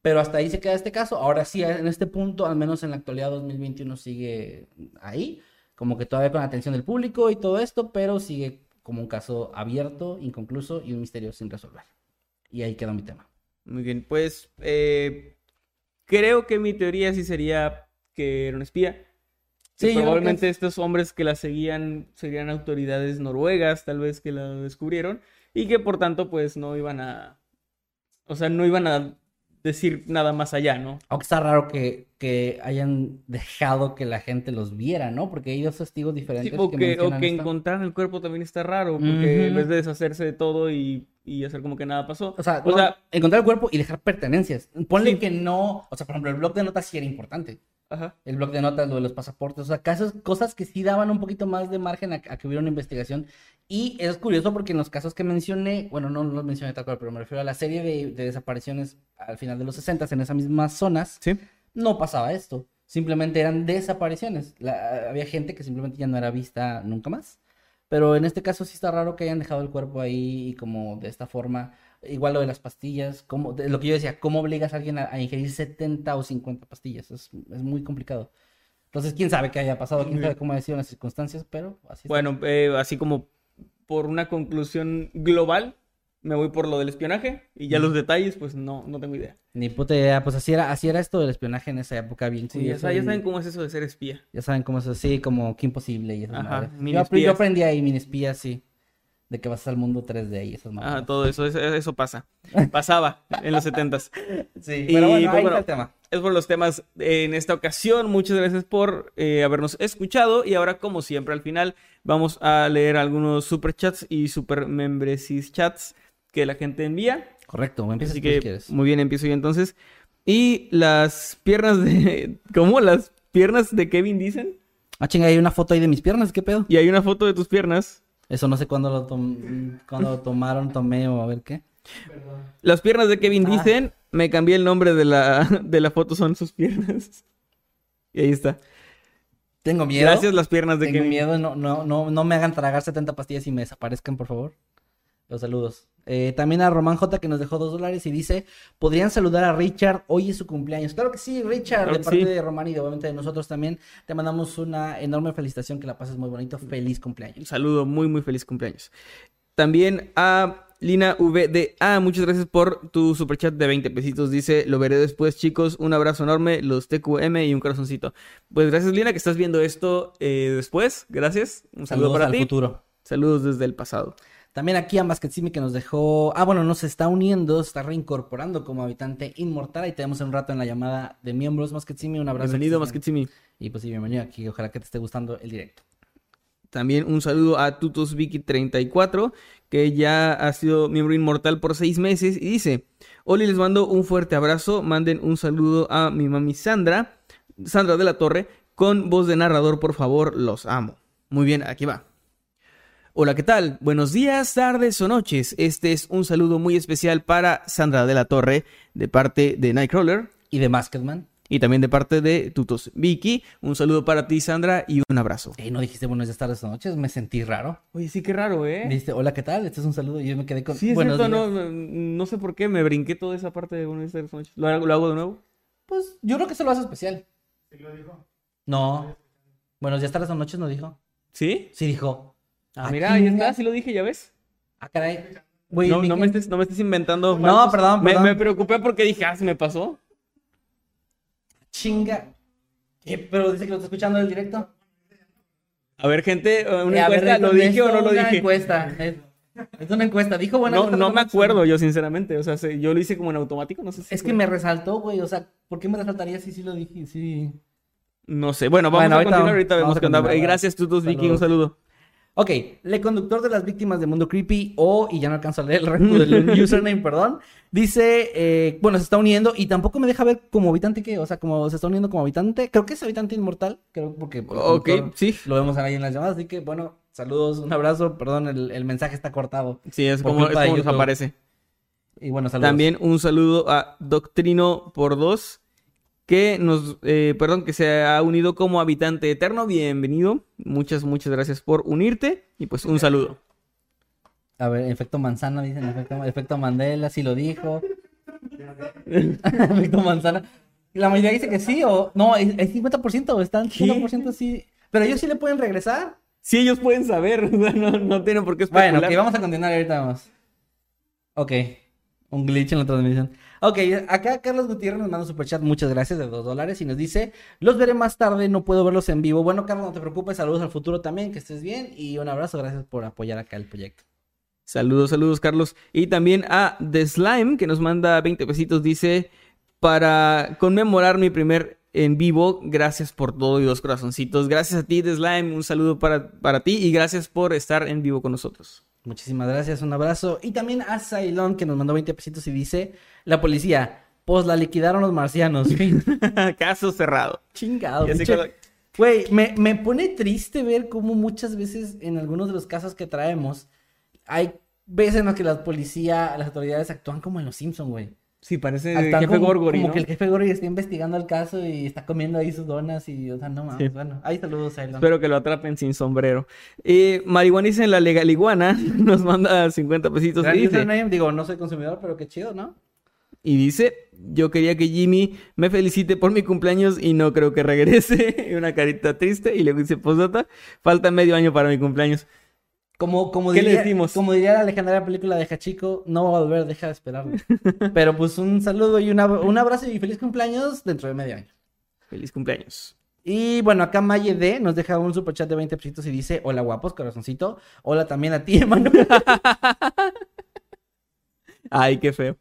Pero hasta ahí se queda este caso. Ahora sí, en este punto, al menos en la actualidad 2021 sigue ahí, como que todavía con la atención del público y todo esto, pero sigue como un caso abierto, inconcluso y un misterio sin resolver. Y ahí queda mi tema. Muy bien, pues eh, creo que mi teoría sí sería que era un espía. Sí, probablemente estos hombres que la seguían serían autoridades noruegas, tal vez que la descubrieron, y que por tanto, pues no iban a. O sea, no iban a decir nada más allá, ¿no? Aunque está raro que, que hayan dejado que la gente los viera, ¿no? Porque hay dos testigos diferentes. o que, o que encontraran el cuerpo también está raro, porque en vez de deshacerse de todo y, y, hacer como que nada pasó. O sea, encontrar el cuerpo y dejar pertenencias. Ponle que no, o sea, por ejemplo, el blog de notas sí era importante. El blog de notas, lo de los pasaportes, o sea, casos, cosas que sí daban un poquito más de margen a, que hubiera una investigación. Y es curioso porque en los casos que mencioné, bueno, no los mencioné tal cual, pero me refiero a la serie de, desapariciones al final de los 60 en esas mismas zonas, ¿Sí? no pasaba esto. Simplemente eran desapariciones. había gente que simplemente ya no era vista nunca más. Pero en este caso sí está raro que hayan dejado el cuerpo ahí y como de esta forma Igual lo de las pastillas, como, lo que yo decía, ¿cómo obligas a alguien a, ingerir 70 o 50 pastillas? Es, es, muy complicado. Entonces, quién sabe qué haya pasado, quién sabe cómo ha sido las circunstancias, pero así Bueno, eh, así como por una conclusión global, me voy por lo del espionaje y ya los detalles, pues no, no tengo idea. Ni puta idea, pues así era, así era esto del espionaje en esa época, bien sí, ya, saben cómo es eso de ser espía. Ya saben cómo es así, como que imposible y eso. Ajá, yo, yo, aprendí ahí, mini espía, sí de que vas al mundo 3D y esas Ah, todo eso, eso, pasa. Pasaba en los 70s. <laughs> Sí, pero bueno, pues ahí está el tema. Es por los temas en esta ocasión. Muchas gracias por eh, habernos escuchado. Y ahora, como siempre, al final vamos a leer algunos super chats y super membresis chats que la gente envía. Correcto, empieza si quieres. Muy bien, empiezo yo entonces. Y las piernas de. <laughs> ¿Cómo? Las piernas de Kevin dicen. Ah, chinga, hay una foto ahí de mis piernas, ¿qué pedo? Y hay una foto de tus piernas. Eso no sé cuándo lo, cuándo tomaron, tomé o a ver qué. Las piernas de Kevin ah. dicen, me cambié el nombre de la, de la foto, son sus piernas. Y ahí está. Tengo miedo. Gracias las piernas de Tengo miedo, no, no, no, no me hagan tragar 70 pastillas y me desaparezcan, por favor. Los saludos. Eh, también a Román J que nos dejó dos dólares y dice, ¿podrían saludar a Richard? Hoy es su cumpleaños. Claro que sí, Richard, de parte de Román y obviamente de nosotros también. Te mandamos una enorme felicitación, que la pases muy bonito. Feliz cumpleaños. Un saludo, muy, muy feliz cumpleaños. También a Lina VDA, muchas gracias por tu superchat de 20 pesitos. Dice, lo veré después, chicos. Un abrazo enorme, los TQM y un corazoncito. Pues gracias, Lina, que estás viendo esto eh, después. Gracias. Un saludo Saludos para al ti. futuro. Saludos desde el pasado. También aquí a Masquetsimi que nos dejó. Ah, bueno, nos está uniendo, está reincorporando como habitante inmortal. Ahí tenemos un rato en la llamada de miembros. Masquetsimi, un abrazo. Bienvenido, bien. Y pues sí, bienvenido aquí. Ojalá que te esté gustando el directo. También un saludo a TutusVicky34, que ya ha sido miembro inmortal por seis meses. Y dice: Oli, les mando un fuerte abrazo. Manden un saludo a mi mami Sandra, Sandra de la Torre, con voz de narrador, por favor. Los amo. Muy bien, aquí va. Hola, ¿qué tal? Buenos días, tardes o noches. Este es un saludo muy especial para Sandra de la Torre, de parte de Nightcrawler. Y de Masketman. Y también de parte de Tutos Vicky. Un saludo para ti, Sandra, y un abrazo. Eh, no dijiste buenos días, tardes o noches. Me sentí raro. Oye, sí, qué raro, ¿eh? Dijiste, hola, ¿qué tal? Este es un saludo. Y yo me quedé con. Sí, es buenos cierto, días. no, no sé por qué me brinqué toda esa parte de Buenos días, noches. ¿Lo hago, lo hago de nuevo? Pues yo creo que se lo hace especial. No. Buenos días, tardes o noches no dijo. ¿Sí? Sí dijo. Ah, mira, ahí está, sí lo dije, ¿ya ves? Ah, caray. Güey, No, me estés, no me estés inventando. No, falsos. perdón, Me- perdón. Me, preocupé porque dije, ah, se me pasó. Chinga. ¿Qué? Pero dice que lo está escuchando en el directo. A ver, gente, eh, una Eh, ver, encuesta, ¿lo dije o no lo una dije? encuesta. Es, es una encuesta. Dijo bueno. No, no me acuerdo yo, sinceramente. O sea, se- yo lo hice como en automático, no sé si... Es que me resaltó, güey. O sea, ¿por qué me resaltaría si sí lo dije? Sí. No sé. Bueno, vamos Bueno, a continuar, vamos- ahorita vemos vamos a continuar. Gracias, Tutos Vicky, un saludo. Ok, le conductor de las víctimas de Mundo Creepy, o, y ya no alcanzo a leer el resto del <laughs> username, perdón, dice, eh, bueno, se está uniendo y tampoco me deja ver como habitante que, o sea, como se está uniendo como habitante, creo que es habitante inmortal, creo, porque por el Ok, sí. lo vemos ahí en las llamadas, así que, bueno, saludos, un abrazo, perdón, el, el mensaje está cortado. Sí, es como, es como nos YouTube. aparece. Y bueno, saludos. También un saludo a Doctrino por dos, que nos, eh, perdón, que se ha unido como habitante eterno. Bienvenido. Muchas, muchas gracias por unirte. Y pues un saludo. A ver, efecto manzana, dicen, efecto, efecto Mandela, sí lo dijo. <laughs> efecto manzana. La mayoría dice que sí, o no, es, es 50%, están ¿Qué? 100% sí. Pero ellos sí le pueden regresar. Si ellos pueden saber, <laughs> no, no tienen por qué especular. Bueno, ok, vamos a continuar ahorita vamos. Ok, un glitch en la transmisión. Ok, acá Carlos Gutiérrez nos manda un superchat, muchas gracias, de 2 dólares, y nos dice, los veré más tarde, no puedo verlos en vivo. Bueno, Carlos, no te preocupes, saludos al futuro también, que estés bien, y un abrazo, gracias por apoyar acá el proyecto. Saludos, saludos, Carlos. Y también a The Slime, que nos manda 20 pesitos. Dice, para conmemorar mi primer en vivo, gracias por todo y dos corazoncitos. Gracias a ti, The Slime. Un saludo para, para ti y gracias por estar en vivo con nosotros. Muchísimas gracias, un abrazo. Y también a Cylon, que nos mandó 20 pesitos y dice, la policía, pues la liquidaron los marcianos. <laughs> Caso cerrado. Chingado. Güey, me, me pone triste ver cómo muchas veces en algunos de los casos que traemos hay veces en las que la policía, las autoridades actúan como en los Simpson, güey. Sí, parece Actúan jefe como, Gorgory, como ¿no? que el jefe Gorgory está investigando el caso y está comiendo ahí sus donas y, o sea, no mames. Sí. Bueno, ahí saludos, Cylon. Espero que lo atrapen sin sombrero. Eh, Marihuaniza en la legaliguana <laughs> nos manda 50 pesitos y dice, digo, no soy consumidor, pero qué chido, ¿no? y dice, yo quería que Jimmy me felicite por mi cumpleaños y no creo que regrese. <laughs> Una carita triste y le dice, postdata, falta medio año para mi cumpleaños. Como, como ¿Qué diría? Como diría la legendaria película de Hachico, no va a volver, deja de esperarlo. <laughs> Pero pues un saludo y una- un abrazo y feliz cumpleaños dentro de medio año. Feliz cumpleaños. Y bueno, acá Maye D nos deja un superchat de 20 pesitos y dice, hola guapos, corazoncito. Hola también a ti, Emanuel. <laughs> Ay, qué feo.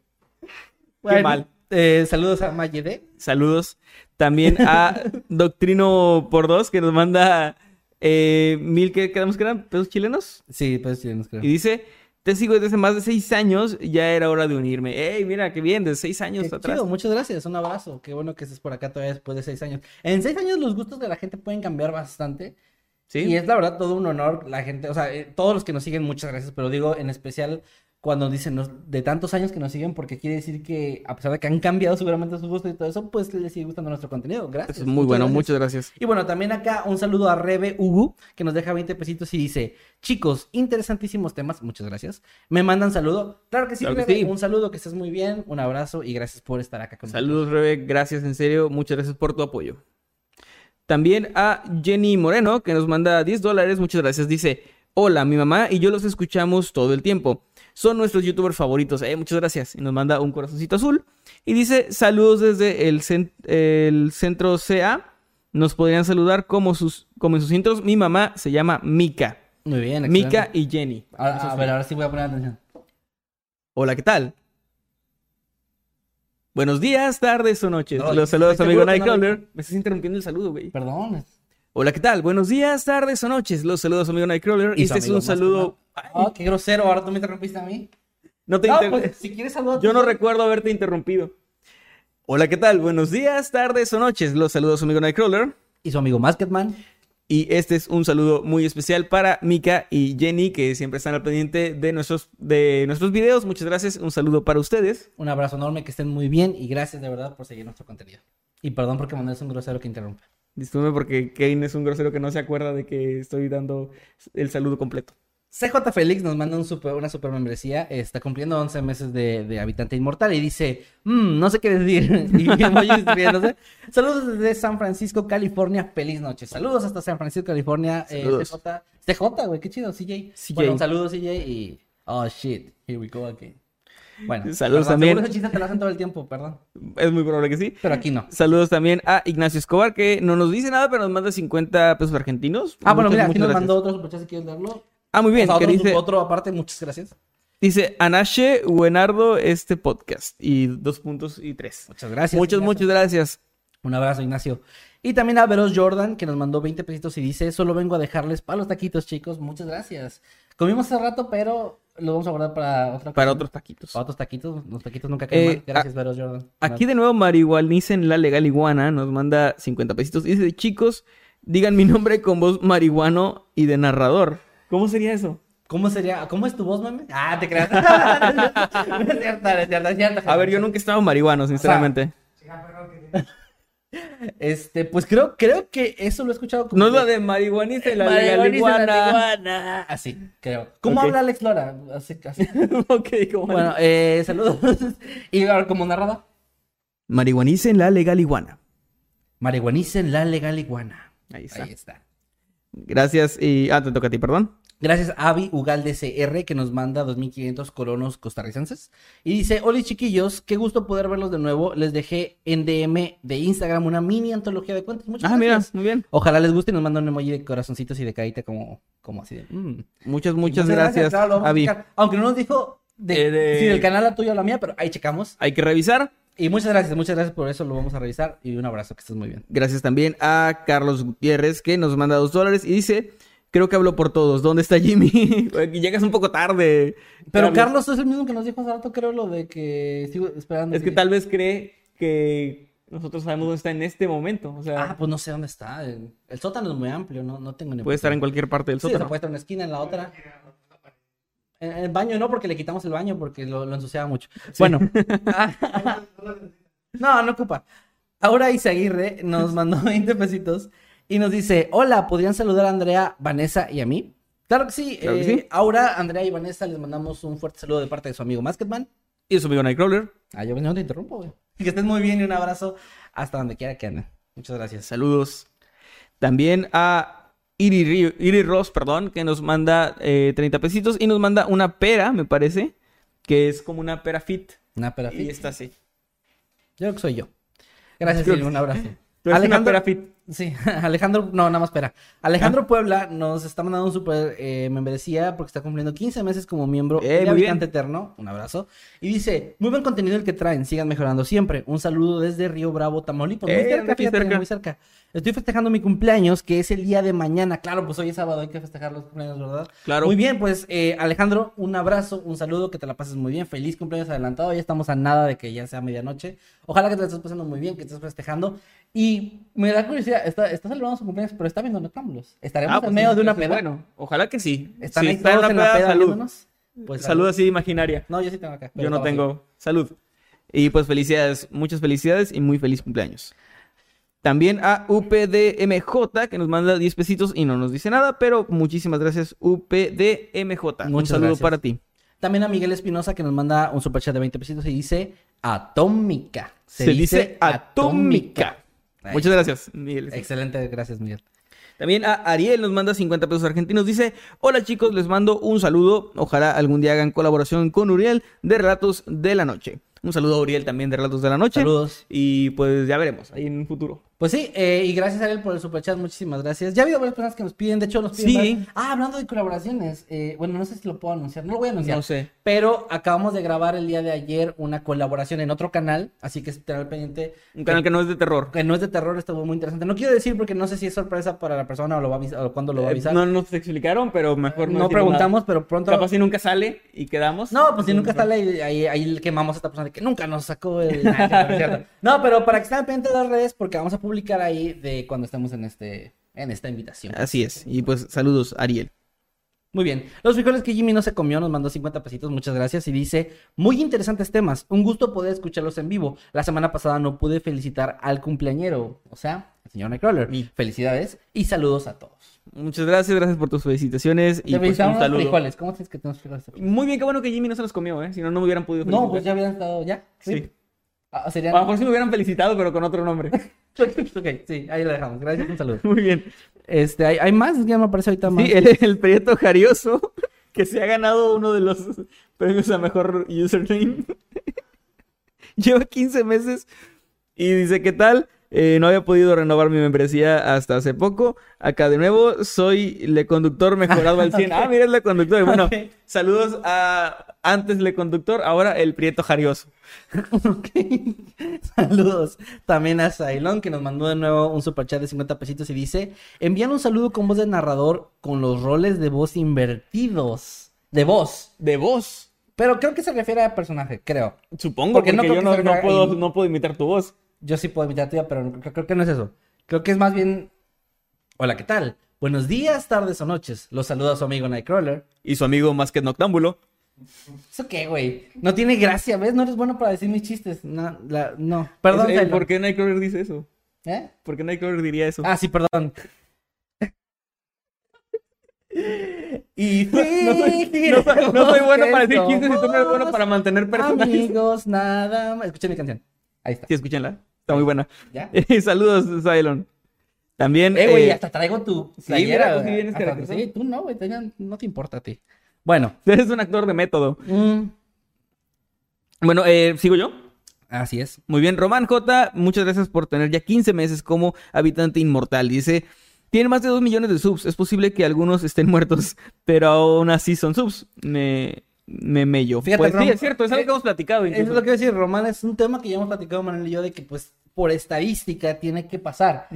Bueno, mal. eh, saludos a Maye D. Saludos. También a <laughs> Doctrino por dos que nos manda eh, mil, que quedamos que eran pesos chilenos? Sí, pues chilenos creo. Y dice, te sigo desde hace más de seis años, ya era hora de unirme. ey mira, qué bien, desde seis años Qué atrás. chido, muchas gracias, un abrazo. Qué bueno que estés por acá todavía después de seis años. En seis años los gustos de la gente pueden cambiar bastante. ¿Sí? Y es la verdad todo un honor la gente, o sea, eh, todos los que nos siguen, muchas gracias, pero digo en especial cuando dicen nos- de tantos años que nos siguen, porque quiere decir que a pesar de que han cambiado seguramente sus gustos y todo eso, pues les sigue gustando nuestro contenido. Gracias. Es muy bueno, gracias. muchas gracias. Y bueno, también acá un saludo a Rebe Ugu, que nos deja 20 pesitos y dice, chicos, interesantísimos temas, muchas gracias. Me mandan saludo. Claro que sí, Claro que Rebe, sí. un saludo, que estés muy bien, un abrazo y gracias por estar acá con nosotros. Saludos, Rebe, gracias en serio, muchas gracias por tu apoyo. También a Jenny Moreno, que nos manda 10 dólares, muchas gracias. Dice, Hola, mi mamá y yo los escuchamos todo el tiempo. Son nuestros youtubers favoritos. Eh, muchas gracias. Y nos manda un corazoncito azul. Y dice, saludos desde el, cen- el centro CA. Nos podrían saludar como, sus, como en sus intros. Mi mamá se llama Mika. Muy bien, excelente. Mika y Jenny. Ahora- a ver, ahora sí voy a poner atención. Hola, ¿qué tal? Buenos días, tardes o noches. No, Los saludos amigo no Nightcrawler. Me estás interrumpiendo el saludo, güey. Perdón. Hola, ¿qué tal? Buenos días, tardes o noches. Los saludos amigo Nightcrawler. Y este es un saludo. Ah, qué grosero. Ahora tú me interrumpiste a mí. No te No, inter- pues, si quieres saludar. Yo no recuerdo haberte interrumpido. Hola, ¿qué tal? Buenos días, tardes o noches. Los saludos amigo Nightcrawler. Y su amigo Masketman. Y este es un saludo muy especial para Mika y Jenny, que siempre están al pendiente de nuestros, de nuestros videos. Muchas gracias. Un saludo para ustedes. Un abrazo enorme, que estén muy bien y gracias de verdad por seguir nuestro contenido. Y perdón porque Manuel es un grosero que interrumpe. Disculpe porque Kane es un grosero que no se acuerda de que estoy dando el saludo completo. CJ Félix nos manda un super, una super membresía. Está cumpliendo 11 meses de, de habitante inmortal y dice: "Mm, No sé qué decir. <laughs> Y riéndose. Saludos desde San Francisco, California. Feliz noche. Saludos hasta San Francisco, California. eh, Saludos. CJ, CJ, güey, qué chido, CJ. CJ. Bueno, un saludo, CJ. Y. Oh shit, here we go again. Bueno, Saludos perdón, también. ese chiste te lo hacen todo el tiempo, perdón. Es muy probable que sí. Pero aquí no. Saludos también a Ignacio Escobar, que no nos dice nada, pero nos manda 50 pesos argentinos. Ah, bueno, mira, aquí nos gracias. mandó otro superchat si quieres leerlo. Ah, muy bien. O sea, otro, dice, otro aparte, muchas gracias. dice Anache Buenardo este podcast. Y dos puntos y tres. Muchas gracias. muchas, Ignacio. muchas gracias. Un abrazo, Ignacio. Y también a Veros Jordan, que nos mandó 20 pesitos y dice, solo vengo a dejarles para los taquitos, chicos. Muchas gracias. Comimos hace rato, pero lo vamos a guardar para otra Para otros taquitos. Para otros taquitos. Los taquitos nunca caen Eh, mal. Gracias, Veros Jordan. Aquí de nuevo Marihuanicen la legal iguana nos manda 50 pesitos. Y dice, chicos, digan mi nombre con voz marihuano y de narrador. ¿Cómo sería eso? ¿Cómo sería? ¿Cómo es tu voz, meme? Ah, te creas. <laughs> <laughs> es cierto, no es cierto, es cierto. A ver, yo nunca he estado marihuano, sinceramente. Este, pues creo, creo que eso lo he escuchado como No es que- la de legal Marihuanicen la iguana. iguana. Así, creo. ¿Cómo habla Alex Lora? Así, así. <laughs> ok, ¿cómo Bueno, eh, saludos. <laughs> y ahora como narrada. Marihuanicen la legal iguana. Marihuanicen la legal iguana. Ahí está. Ahí está. Gracias y... Ah, te toca a ti, perdón. Gracias a Avi Ugalde CR que nos manda 2.500 colonos costarricenses. Y dice, hola chiquillos, qué gusto poder verlos de nuevo. Les dejé en DM de Instagram una mini antología de cuentos. Muchas Ah, mira, gracias. muy bien. Ojalá les guste y nos manda un emoji de corazoncitos y de carita como, como así de... "Mm". Muchas, muchas gracias, lo vamos a Avi. Aunque no nos dijo de, Eh, de- si del canal la tuya o la mía, pero ahí checamos. Hay que revisar. Y muchas gracias, muchas gracias por eso, lo vamos a revisar. Y un abrazo, que estés muy bien. Gracias también a Carlos Gutiérrez que nos manda dos dólares y dice, creo que hablo por todos, ¿dónde está Jimmy? <laughs> Llegas un poco tarde. Pero Carlos es el mismo que nos dijo hace rato, creo, lo de que sigo esperando. Es que tal vez cree que nosotros sabemos dónde está en este momento. O sea, Ah, pues no sé dónde está. El, el sótano es muy amplio, no, no tengo ni puede estar en cualquier parte del Sí, o sea, sótano. puede estar en una esquina, en la otra. En, el baño no, porque le quitamos el baño porque lo, lo ensuciaba mucho. Bueno. <laughs> <laughs> no, no ocupa. Ahora Isaguirre nos mandó 20 pesitos y nos dice, hola, ¿podrían saludar a Andrea, Vanessa y a mí? Claro que sí. Claro que eh, sí. Aura, Andrea y Vanessa les mandamos un fuerte saludo de parte de su amigo Masketman. Y su amigo Nightcrawler. Ah, yo no te interrumpo, güey. Que estén muy bien y un abrazo hasta donde quiera que anden. Muchas gracias. Saludos. También a Iri, Ri- Iri Ross, perdón, que nos manda eh, 30 pesitos y nos manda una pera, me parece, que es como una pera fit. Una pera Y fit. está así. Yo creo que soy yo. Gracias, que un abrazo. Eres una Alejandro- pera fit. Sí, <laughs> Alejandro, no, nada más espera. Alejandro Puebla nos está mandando un super eh, membresía porque está cumpliendo 15 meses como miembro Eh, de muy bien. Habitante Eterno. Un abrazo. Y dice, muy buen contenido el que traen, sigan mejorando siempre. Un saludo desde Río Bravo, Tamaulipas. Muy Eh, fíjate, cerca. muy cerca. Estoy festejando mi cumpleaños, que es el día de mañana. Claro, pues hoy es sábado, hay que festejar los cumpleaños, ¿verdad? Claro. Muy bien, pues eh, Alejandro, un abrazo, un saludo, que te la pases muy bien. Feliz cumpleaños adelantado, ya estamos a nada de que ya sea medianoche. Ojalá que te la estés pasando muy bien, que estés festejando. Y me da curiosidad, está, está celebrando su cumpleaños, pero está viendo Noctámbulos. Estaremos Ah, en pues medio eso- de una peda. Bueno, ojalá que sí. Están Si ahí todos en la peda salud. Pues, salud así imaginaria. No, yo sí tengo acá. Yo no tengo salud. Y pues felicidades, muchas felicidades y muy feliz cumpleaños. También a UPDMJ que nos manda 10 pesitos y no nos dice nada, pero muchísimas gracias UPDMJ. Un saludo gracias. para ti. También a Miguel Espinosa que nos manda un superchat de 20 pesitos y dice Atómica. Se, dice atómica. Ahí Muchas gracias, Miguel. Excelente, gracias Miguel. También a Ariel nos manda 50 pesos argentinos. Dice, hola chicos, les mando un saludo. Ojalá algún día hagan colaboración con Uriel de Relatos de la Noche. Un saludo a Uriel también de Relatos de la Noche. Saludos. Y pues ya veremos ahí en un futuro. Pues sí, eh, y gracias a él por el superchat, muchísimas gracias. Ya ha habido varias personas que nos piden, de hecho nos piden... Sí. Ah, hablando de colaboraciones, eh, bueno, no sé si lo puedo anunciar, no lo voy a anunciar. No sé. Pero acabamos de grabar el día de ayer una colaboración en otro canal, así que estar al pendiente. Un canal que no es de terror. Que no es de terror, estuvo muy interesante. No quiero decir porque no sé si es sorpresa para la persona o, lo va a o cuándo lo va a Eh, avisar. no nos explicaron, pero mejor no no preguntamos, nada. pero pronto... Capaz si nunca sale y quedamos. No, pues si nunca está ahí, ahí, ahí quemamos a esta persona de que nunca nos sacó el... <laughs> No, pero para que estén pendientes de las redes, porque vamos a publicar ahí de cuando estemos en este en esta invitación. Así es. Y pues saludos, Ariel. Muy bien. Los frijoles que Jimmy no se comió nos mandó 50 pesitos, muchas gracias. Y dice, muy interesantes temas, un gusto poder escucharlos en vivo. La semana pasada no pude felicitar al cumpleañero, o sea, al señor Nightcrawler. Y- Felicidades y saludos a todos. Muchas gracias, gracias por tus felicitaciones y Te pues, felicitamos un saludo. frijoles. ¿Cómo tienes que tenemos frijoles? Muy bien, qué bueno que Jimmy no se los comió, ¿eh? Si no, no me hubieran podido felicitar. No, pues ya hubieran estado, ¿ya? Sí. Ah, A serían... lo mejor sí me hubieran felicitado, pero con otro nombre. <laughs> ok, sí, ahí lo dejamos. Gracias, un saludo. Muy bien. Este, ¿hay, hay más? Ya me aparece ahorita más. Sí, el, el Prieto Jarioso, <laughs> que se ha ganado uno de los premios a mejor username. <laughs> Lleva 15 meses y dice, ¿qué tal? Eh, no había podido renovar mi membresía hasta hace poco. Acá de nuevo, soy le conductor mejorado al 100. Ah, mira, es le conductor. Bueno, saludos a antes le conductor, ahora el Prieto Jarioso. Ok. <laughs> Saludos también a Sailón que nos mandó de nuevo un superchat de 50 pesitos y dice, envían un saludo con voz de narrador con los roles de voz invertidos. De voz. De voz. Pero creo que se refiere a personaje, creo. Supongo, Porque porque, no creo yo que no, puedo, no puedo imitar tu voz. Yo sí puedo imitar tuya, pero creo, creo que no es eso. Creo que es más bien... Hola, ¿qué tal? Buenos días, tardes o noches. Los saluda su amigo Nightcrawler. Y su amigo más que Noctámbulo. ¿Eso qué, güey? No tiene gracia, ¿ves? No eres bueno para decir mis chistes. No, la- no. Perdón, Es- eh. ¿Por qué Nightcrawler dice eso? ¿Eh? ¿Por qué Nightcrawler diría eso? Ah, sí, perdón. <laughs> Y no, soy, no soy- no soy bueno para decir chistes y tú no eres bueno para mantener personajes. Amigos, nada más. Escuchen mi canción. Ahí está. Sí, escúchenla. Está muy buena. ¿Ya? <laughs> Saludos, Cylon. También. Eh, güey, eh, hasta traigo tu sí, playera. mira, tú sí güey. vienes Hasta- caracterizado. Sí, tú no, güey. No te importa a ti. Bueno. <laughs> Eres un actor de método. mm, Bueno, eh, ¿sigo yo? así es. Muy bien, Román J, muchas gracias por tener ya 15 meses como habitante inmortal. Dice, tiene más de 2 millones de subs. Es posible que algunos estén muertos, <laughs> pero aún así son subs. Me, me mello. Fíjate, pues sí, es cierto, es algo que hemos platicado. Eso es lo que iba a decir, Román. Es un tema que ya hemos platicado, Manuel y yo, de que, pues, por estadística tiene que pasar.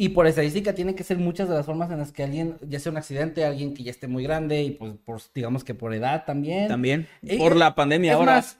Y por estadística tiene que ser muchas de las formas en las que alguien, ya sea un accidente, alguien que ya esté muy grande, y pues, por, digamos que por edad también. También. Eh, Por eh, la pandemia Es ahora. más,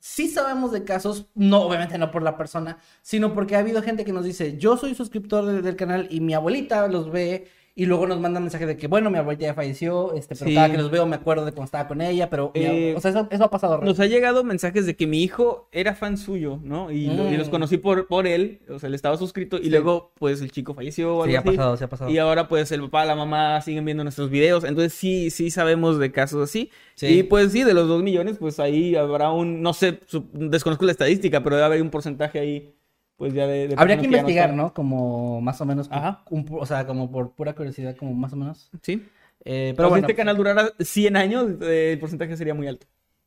sí sabemos de casos, no, obviamente no por la persona, sino porque ha habido gente que nos dice, yo soy suscriptor de- del canal y mi abuelita los ve y luego nos manda mensaje de que, bueno, mi abuelita ya falleció, este, pero Sí. cada que los veo me acuerdo de cuando estaba con ella, pero, Eh, o sea, eso, eso ha pasado. real. Nos ha llegado mensajes de que mi hijo era fan suyo, ¿no? Y, lo- y los Mm. conocí por, por él, o sea, él estaba suscrito y Sí. luego, pues, el chico falleció Sí, algo ha así. pasado, sí ha pasado. Y ahora, pues, el papá, la mamá siguen viendo nuestros videos. Entonces, sí, sí sabemos de casos así. Sí. Y, pues, sí, de los dos millones, pues, ahí habrá un, no sé, su- desconozco la estadística, pero debe haber un porcentaje ahí, pues, ya de... de Habría que no investigar. ¿no? Como más o menos, Ajá. un o sea, como por pura curiosidad, como más o menos. Sí. Eh, Pero pero si bueno, este canal durara 100 años, eh, el porcentaje sería muy alto.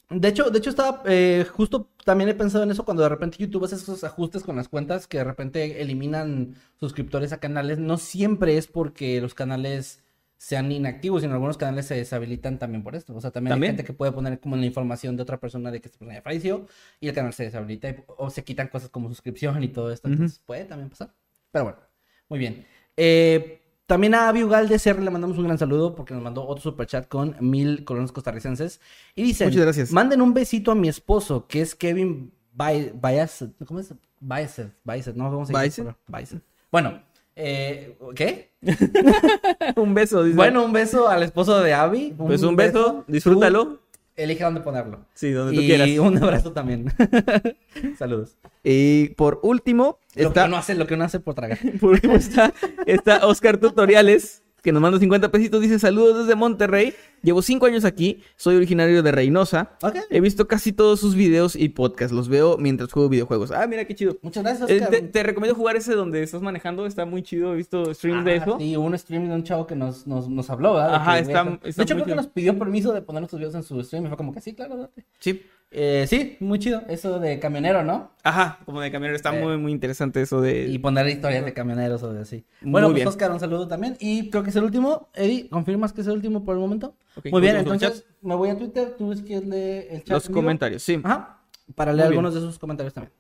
De hecho, de hecho estaba eh, justo también he pensado en eso cuando de repente YouTube hace esos ajustes con las cuentas que de repente eliminan suscriptores a canales. No siempre es porque los canales sean inactivos, sino algunos canales se deshabilitan también por esto. O sea, también, También. hay gente que puede poner como la información de otra persona de que esta persona ya falleció y el canal se deshabilita y- o se quitan cosas como suscripción y todo esto. Entonces puede también pasar. Pero bueno, muy bien. Eh, también a Avi Ugalde CR le mandamos un gran saludo porque nos mandó otro superchat con mil colones costarricenses. Y dice: Muchas gracias. Manden un besito a mi esposo, que es Kevin Bayazet. ¿Cómo es? Bayazet. Bayazet, no vamos a Bayazet. decir. Bayazet. Bueno, eh, ¿qué? <laughs> un beso, dice. Bueno, un beso al esposo de Abby. pues un beso, disfrútalo. Elige dónde ponerlo. Sí, donde tú y quieras. un abrazo también. <laughs> Saludos. Y por último, Lo está, que uno hace, lo que uno hace por tragar. <laughs> por último está, está Oscar Tutoriales, que nos manda 50 pesitos, dice saludos desde Monterrey. llevo cinco años aquí, soy originario de Reynosa. Ok. He visto casi todos sus videos y podcasts, los veo mientras juego videojuegos. Ah, mira qué chido. Muchas gracias, Eh, te, te recomiendo jugar ese donde estás manejando, está muy chido, he visto streams de Ah, eso. Sí, hubo un stream de un chavo que nos, nos, nos habló, ¿verdad? De Ajá, está- está De hecho, creo que nos pidió permiso de poner nuestros videos en su stream y fue como que sí, claro, date. Sí. Eh, sí, muy chido. Eso de camionero, ¿no? Ajá, como de camionero, está Eh, muy, muy interesante eso de... Y poner historias de camioneros o de así. Muy Bueno, pues bien. Oscar, un saludo también. Y creo que es el último. Eddie, ¿confirmas que es el último por el momento? Ok, Muy bien, entonces me voy a Twitter. Tú ves que lee el chat. Los comentarios, sí. Ajá. Para Muy leer bien. algunos de sus comentarios también.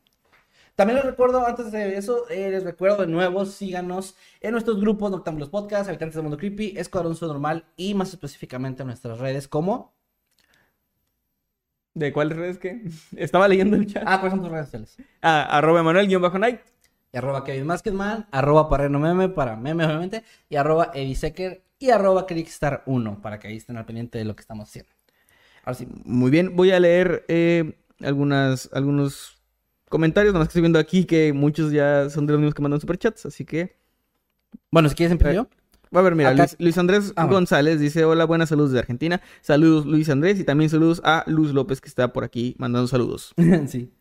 También les recuerdo, antes de eso, eh, les recuerdo de nuevo, síganos en nuestros grupos Noctambulos Podcast, Habitantes del Mundo Creepy, Escuadrón Normal y más específicamente en nuestras redes como... ¿De cuáles redes que? <laughs> Estaba leyendo el chat. Ah, ¿cuáles son tus redes sociales? Ah, arroba Emanuel-Night. Y arroba Kevin Maskedman, arroba Parreno Meme para meme obviamente, y arroba Edisecker y arroba Crickstar1 para que ahí estén al pendiente de lo que estamos haciendo. Ahora sí, Muy bien, voy a leer eh, algunas, algunos comentarios, nada más que estoy viendo aquí que muchos ya son de los mismos que mandan superchats, así que... bueno, si quieres empiezo yo. A ver, mira, Acá- Luis, Luis Andrés Ah. González dice, hola, buenas saludos de Argentina. Saludos Luis Andrés y también saludos a Luz López que está por aquí mandando saludos. <laughs> sí.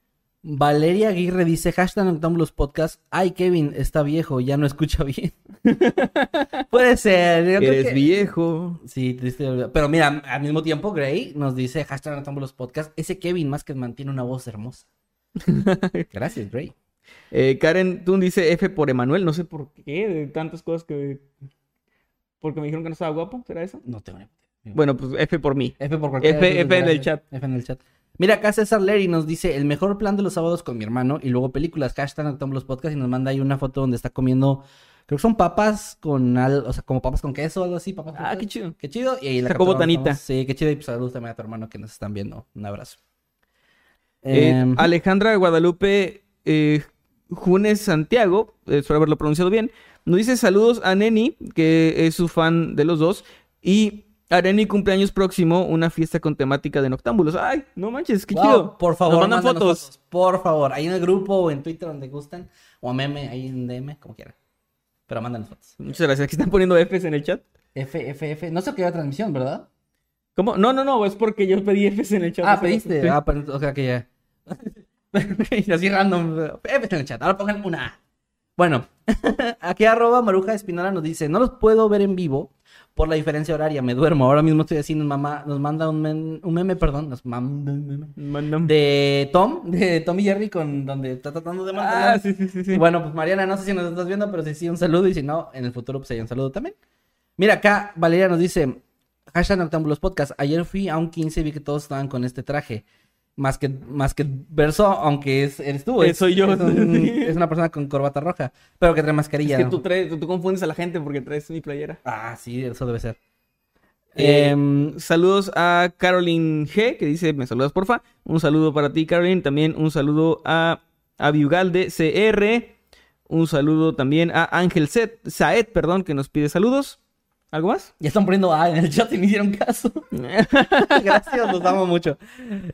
Valeria Aguirre dice, hashtag Noctambulos Podcast, ay Kevin, está viejo, ya no escucha bien. <laughs> Puede ser, yo creo Eres que- viejo. Sí, triste, pero mira, al mismo tiempo Gray nos dice, hashtag Noctambulos Podcast, ese Kevin más que mantiene una voz hermosa. <laughs> Gracias, Gray. Eh, Karen Tun dice F por Emanuel, no sé por qué, de tantas cosas que... Porque me dijeron que no estaba guapo, ¿será eso? No tengo ni idea. Bueno, pues F por mí. F por cualquier F- F en el chat. F en el chat. Mira, acá César Leri nos dice el mejor plan de los sábados con mi hermano y luego películas, hashtag Noctambulos Podcast y nos manda ahí una foto donde está comiendo, creo que son papas con, al, o sea, como papas con queso o algo así, papas con Ah, queso. qué chido. Qué chido. Y ahí la Sacó botanita. estamos- Sí, qué chido. Y pues saludos también a tu hermano que nos están viendo. Un abrazo. Eh, Em, Alejandra Guadalupe eh, Junes Santiago, eh, espero haberlo pronunciado bien, nos dice saludos a Neni, que es su fan de los dos, y a Neni cumpleaños próximo, una fiesta con temática de noctámbulos. Ay, no manches, qué wow, chido. Por favor, Nos mandan fotos. Por favor, ahí en el grupo o en Twitter donde gusten. O a meme, ahí en DM, como quieran. Pero mándanos fotos. Muchas gracias. Aquí están poniendo Fs en el chat. F, F, F. No sé qué era transmisión, ¿verdad? ¿Cómo? No, no, no, es porque yo pedí Fs en el chat. Ah, pediste. Sí. Ah, pero, o sea que ya. Así random. F en el chat. Ahora pongan una A. Bueno, <laughs> aquí arroba Maruja Espinola nos dice, no los puedo ver en vivo por la diferencia horaria, me duermo. Ahora mismo estoy así, nos, mamá, nos manda un, men- un meme, perdón, nos manda un meme. De Tom, de Tom y Jerry, con donde está tratando de mantener. Ah, sí, sí, sí. sí. Bueno, pues Mariana, no sé si nos estás viendo, pero si sí, un saludo. Y si no, en el futuro, pues hay un saludo también. Mira, acá Valeria nos dice: Hashtag Noctambulos Podcast. Ayer fui a un 15 y vi que todos estaban con este traje. Más que, más que verso, aunque es, eres tú. Es- soy yo. Es, un- <laughs> es una persona con corbata roja, pero que trae mascarilla. Es que ¿no? tú, traes, tú, tú confundes a la gente porque traes mi playera. Ah, sí, eso debe ser. Eh, Em, saludos a Caroline G, que dice, me saludas porfa. Un saludo para ti, Caroline. También un saludo a, a Viugalde CR. Un saludo también a Ángel Saed, perdón, que nos pide saludos. ¿Algo más? ya están poniendo A en el chat y me hicieron caso. <laughs> Gracias, los amo mucho.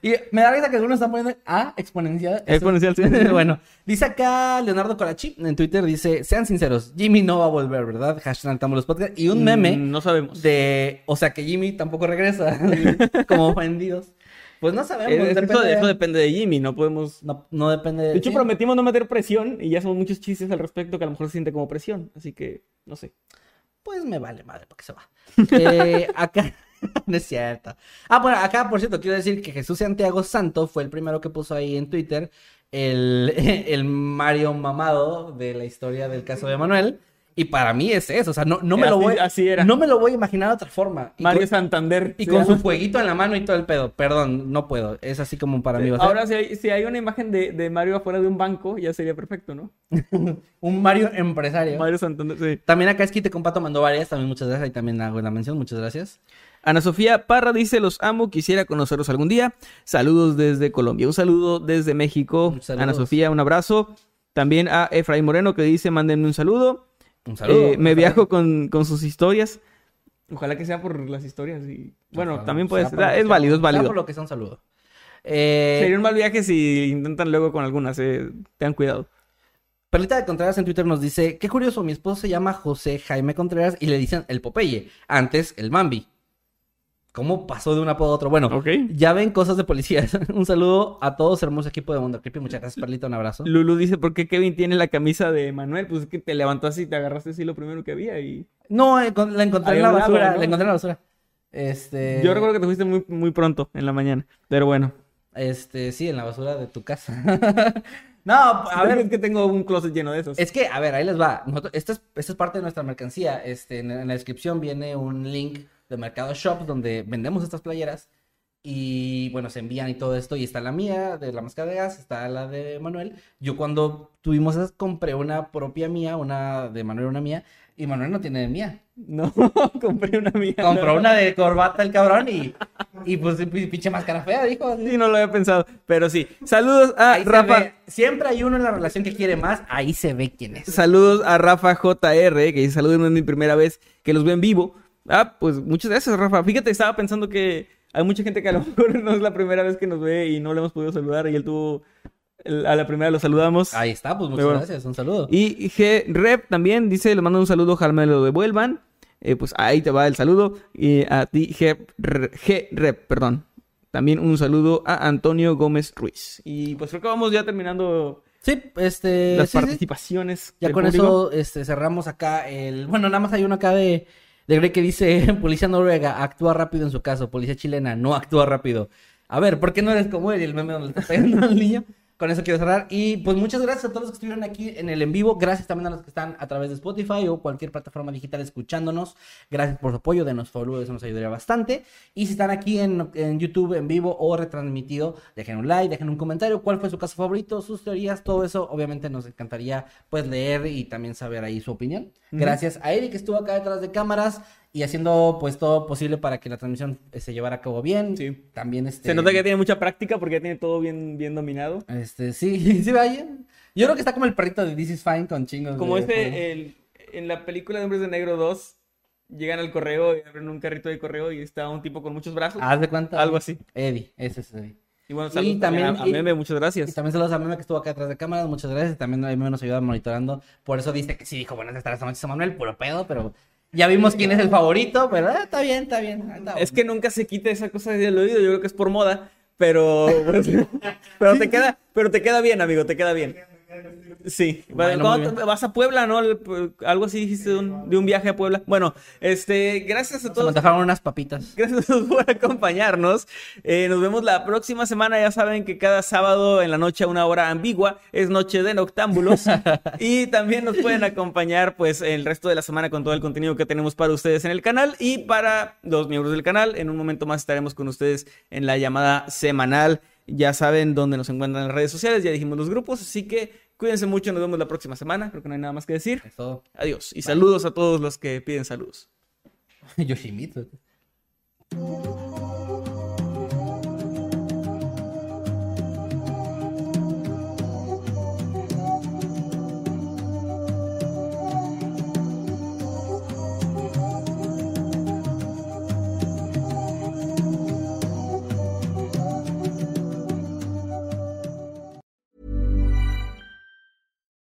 Y me da risa que algunos están poniendo A exponencial. Exponencial, sí. <laughs> bueno, dice acá Leonardo Corachi en Twitter, dice, sean sinceros, Jimmy no va a volver, ¿verdad? Hashtag Noctámbulos Podcast. Y un meme Mm, No sabemos. de, o sea, que Jimmy tampoco regresa, <laughs> como ofendidos. Pues no sabemos, Eh, eso, depende. eso depende de Jimmy, no podemos... No, no depende de... De hecho, sí. prometimos no meter presión y ya son muchos chistes al respecto que a lo mejor se siente como presión. Así que, no sé. Pues me vale madre, porque se va. Eh, <laughs> acá, <laughs> no es cierto. Ah, bueno, acá, por cierto, quiero decir que Jesús Santiago Santo fue el primero que puso ahí en Twitter el, <laughs> el Mario mamado de la historia del caso de Manuel. Y para mí es eso, o sea, no, no me lo Así- voy... así era. No me lo voy a imaginar de otra forma. Y Mario con, Santander. y con su llama. fueguito en la mano y todo el pedo. Perdón, no puedo. Es así como para mí va a ser. Ahora, si hay, si hay una imagen de, de Mario afuera de un banco, ya sería perfecto, ¿no? <laughs> Un Mario empresario. Mario Santander, sí. También acá Esquite Compato mandó varias, también muchas gracias. Ahí también hago la mención, muchas gracias. Ana Sofía Parra dice, los amo, quisiera conocerlos algún día. Saludos desde Colombia. Un saludo desde México. Ana Sofía, un abrazo. También a Efraín Moreno que dice, mándenme un saludo. Un saludo. Eh, me viajo con, con sus historias. Ojalá que sea por las historias y... Bueno, Ojalá, también puede ser. Es válido, es sea válido. por lo que sea un saludo. Eh, Sería un mal viaje si intentan luego con algunas. eh. Tengan cuidado. Perlita de Contreras en Twitter nos dice, qué curioso, mi esposo se llama José Jaime Contreras y le dicen el Popeye, antes el Mambi. ¿Cómo pasó de un apodo a otro? Bueno, ya ven cosas de policías. <laughs> un saludo a todos, hermoso equipo de Mundo Creepy. Muchas gracias, Perlita. Un abrazo. Lulu dice, ¿por qué Kevin tiene la camisa de Manuel? Pues es que te levantó así, te agarraste así lo primero que había y... No, eh, la encontré en la lado, basura. ¿no? La encontré en la basura. Este. Yo recuerdo que te fuiste muy, muy pronto en la mañana, pero bueno. Este, sí, en la basura de tu casa. <laughs> no, a ver, es que tengo un closet lleno de esos. Es que, a ver, ahí les va. Nosotros- esta, es, esta es parte de nuestra mercancía. Este, en, en la descripción viene un link de Mercado Shop donde vendemos estas playeras. Y bueno, se envían y todo esto. Y está la mía, de la máscara de gas, está la de Manuel. Yo cuando tuvimos esas, compré una propia mía, una de Manuel, una mía. Y Manuel no tiene de mía. No, <laughs> compré una mía. Compró una de corbata el cabrón y, y pues pi- pinche máscara fea, dijo. así. Sí, no lo había pensado, pero sí. Saludos a Ahí Rafa. Siempre hay uno en la relación que quiere más, ahí se ve quién es. Saludos a Rafa JR, que dice saludos, no es mi primera vez que los veo en vivo. Ah, pues muchas gracias, Rafa. Fíjate, estaba pensando que hay mucha gente que a lo <laughs> mejor no es la primera vez que nos ve y no le hemos podido saludar y él tuvo... A la primera lo saludamos. Ahí está, pues muchas bueno. gracias, un saludo. Y G Rep también dice, le mando un saludo, ojalá me lo devuelvan. Eh, pues ahí te va el saludo. Y a ti, G, R- G Rep, perdón. También un saludo a Antonio Gómez Ruiz. Y pues creo que vamos ya terminando Sí, este. las sí, sí. participaciones. Ya con público. eso este, cerramos acá el. Bueno, nada más hay uno acá de, de Grey que dice: <laughs> Policía noruega actúa rápido en su caso. Policía chilena no actúa rápido. A ver, ¿por qué no eres como él? Y el meme donde está pegando al niño. Con eso quiero cerrar. Y pues muchas gracias a todos los que estuvieron aquí en el en vivo. Gracias también a los que están a través de Spotify o cualquier plataforma digital escuchándonos. Gracias por su apoyo. Denos follow, eso nos ayudaría bastante. Y si están aquí en, en YouTube en vivo o retransmitido, dejen un like, dejen un comentario. ¿Cuál fue su caso favorito? Sus teorías, todo eso. Obviamente nos encantaría pues leer y también saber ahí su opinión. Gracias a Eric que estuvo acá detrás de cámaras y haciendo pues todo posible para que la transmisión eh, se llevara a cabo bien. Sí. También este... Se nota que tiene mucha práctica porque ya tiene todo bien, bien dominado. Este, sí, <laughs> sí, vaya. Yo creo que está como el perrito de This is Fine con chingos. Como de- este, el, en la película de Hombres de Negro 2, llegan al correo y abren un carrito de correo y está un tipo con muchos brazos. Haz de cuenta. Algo así. Eddie, ese es Eddie. Y bueno, Y saludos también, también- a, a y- Meme, muchas Y gracias. también saludos a Meme que estuvo acá detrás de cámaras, muchas gracias. También a Meme nos ayuda monitorando. Por eso dice que sí dijo buenas tardes noches Manuel, puro pedo, pero ya vimos quién es el favorito, pero eh, está bien, está bien. está Es bueno. que nunca se quita esa cosa del oído, yo creo que es por moda, pero pues, <laughs> pero te <laughs> queda, pero te queda bien, amigo, te queda bien. Sí, Bueno, Cuando vas a Puebla, ¿no? El- Algo así dijiste de un, de un viaje a Puebla. Bueno, este, gracias a todos. antojaron unas papitas. Gracias a todos <laughs> por acompañarnos. Eh, nos vemos la próxima semana. Ya saben que cada sábado en la noche a una hora ambigua es noche de noctámbulos. <laughs> y también nos pueden acompañar pues el resto de la semana con todo el contenido que tenemos para ustedes en el canal. Y para los miembros del canal, en un momento más estaremos con ustedes en la llamada semanal. Ya saben dónde nos encuentran en las redes sociales. Ya dijimos los grupos. Así que cuídense mucho. Nos vemos la próxima semana. Creo que no hay nada más que decir. Es todo. Adiós. Y saludos a todos los que piden saludos. <laughs> Yoshimitsu.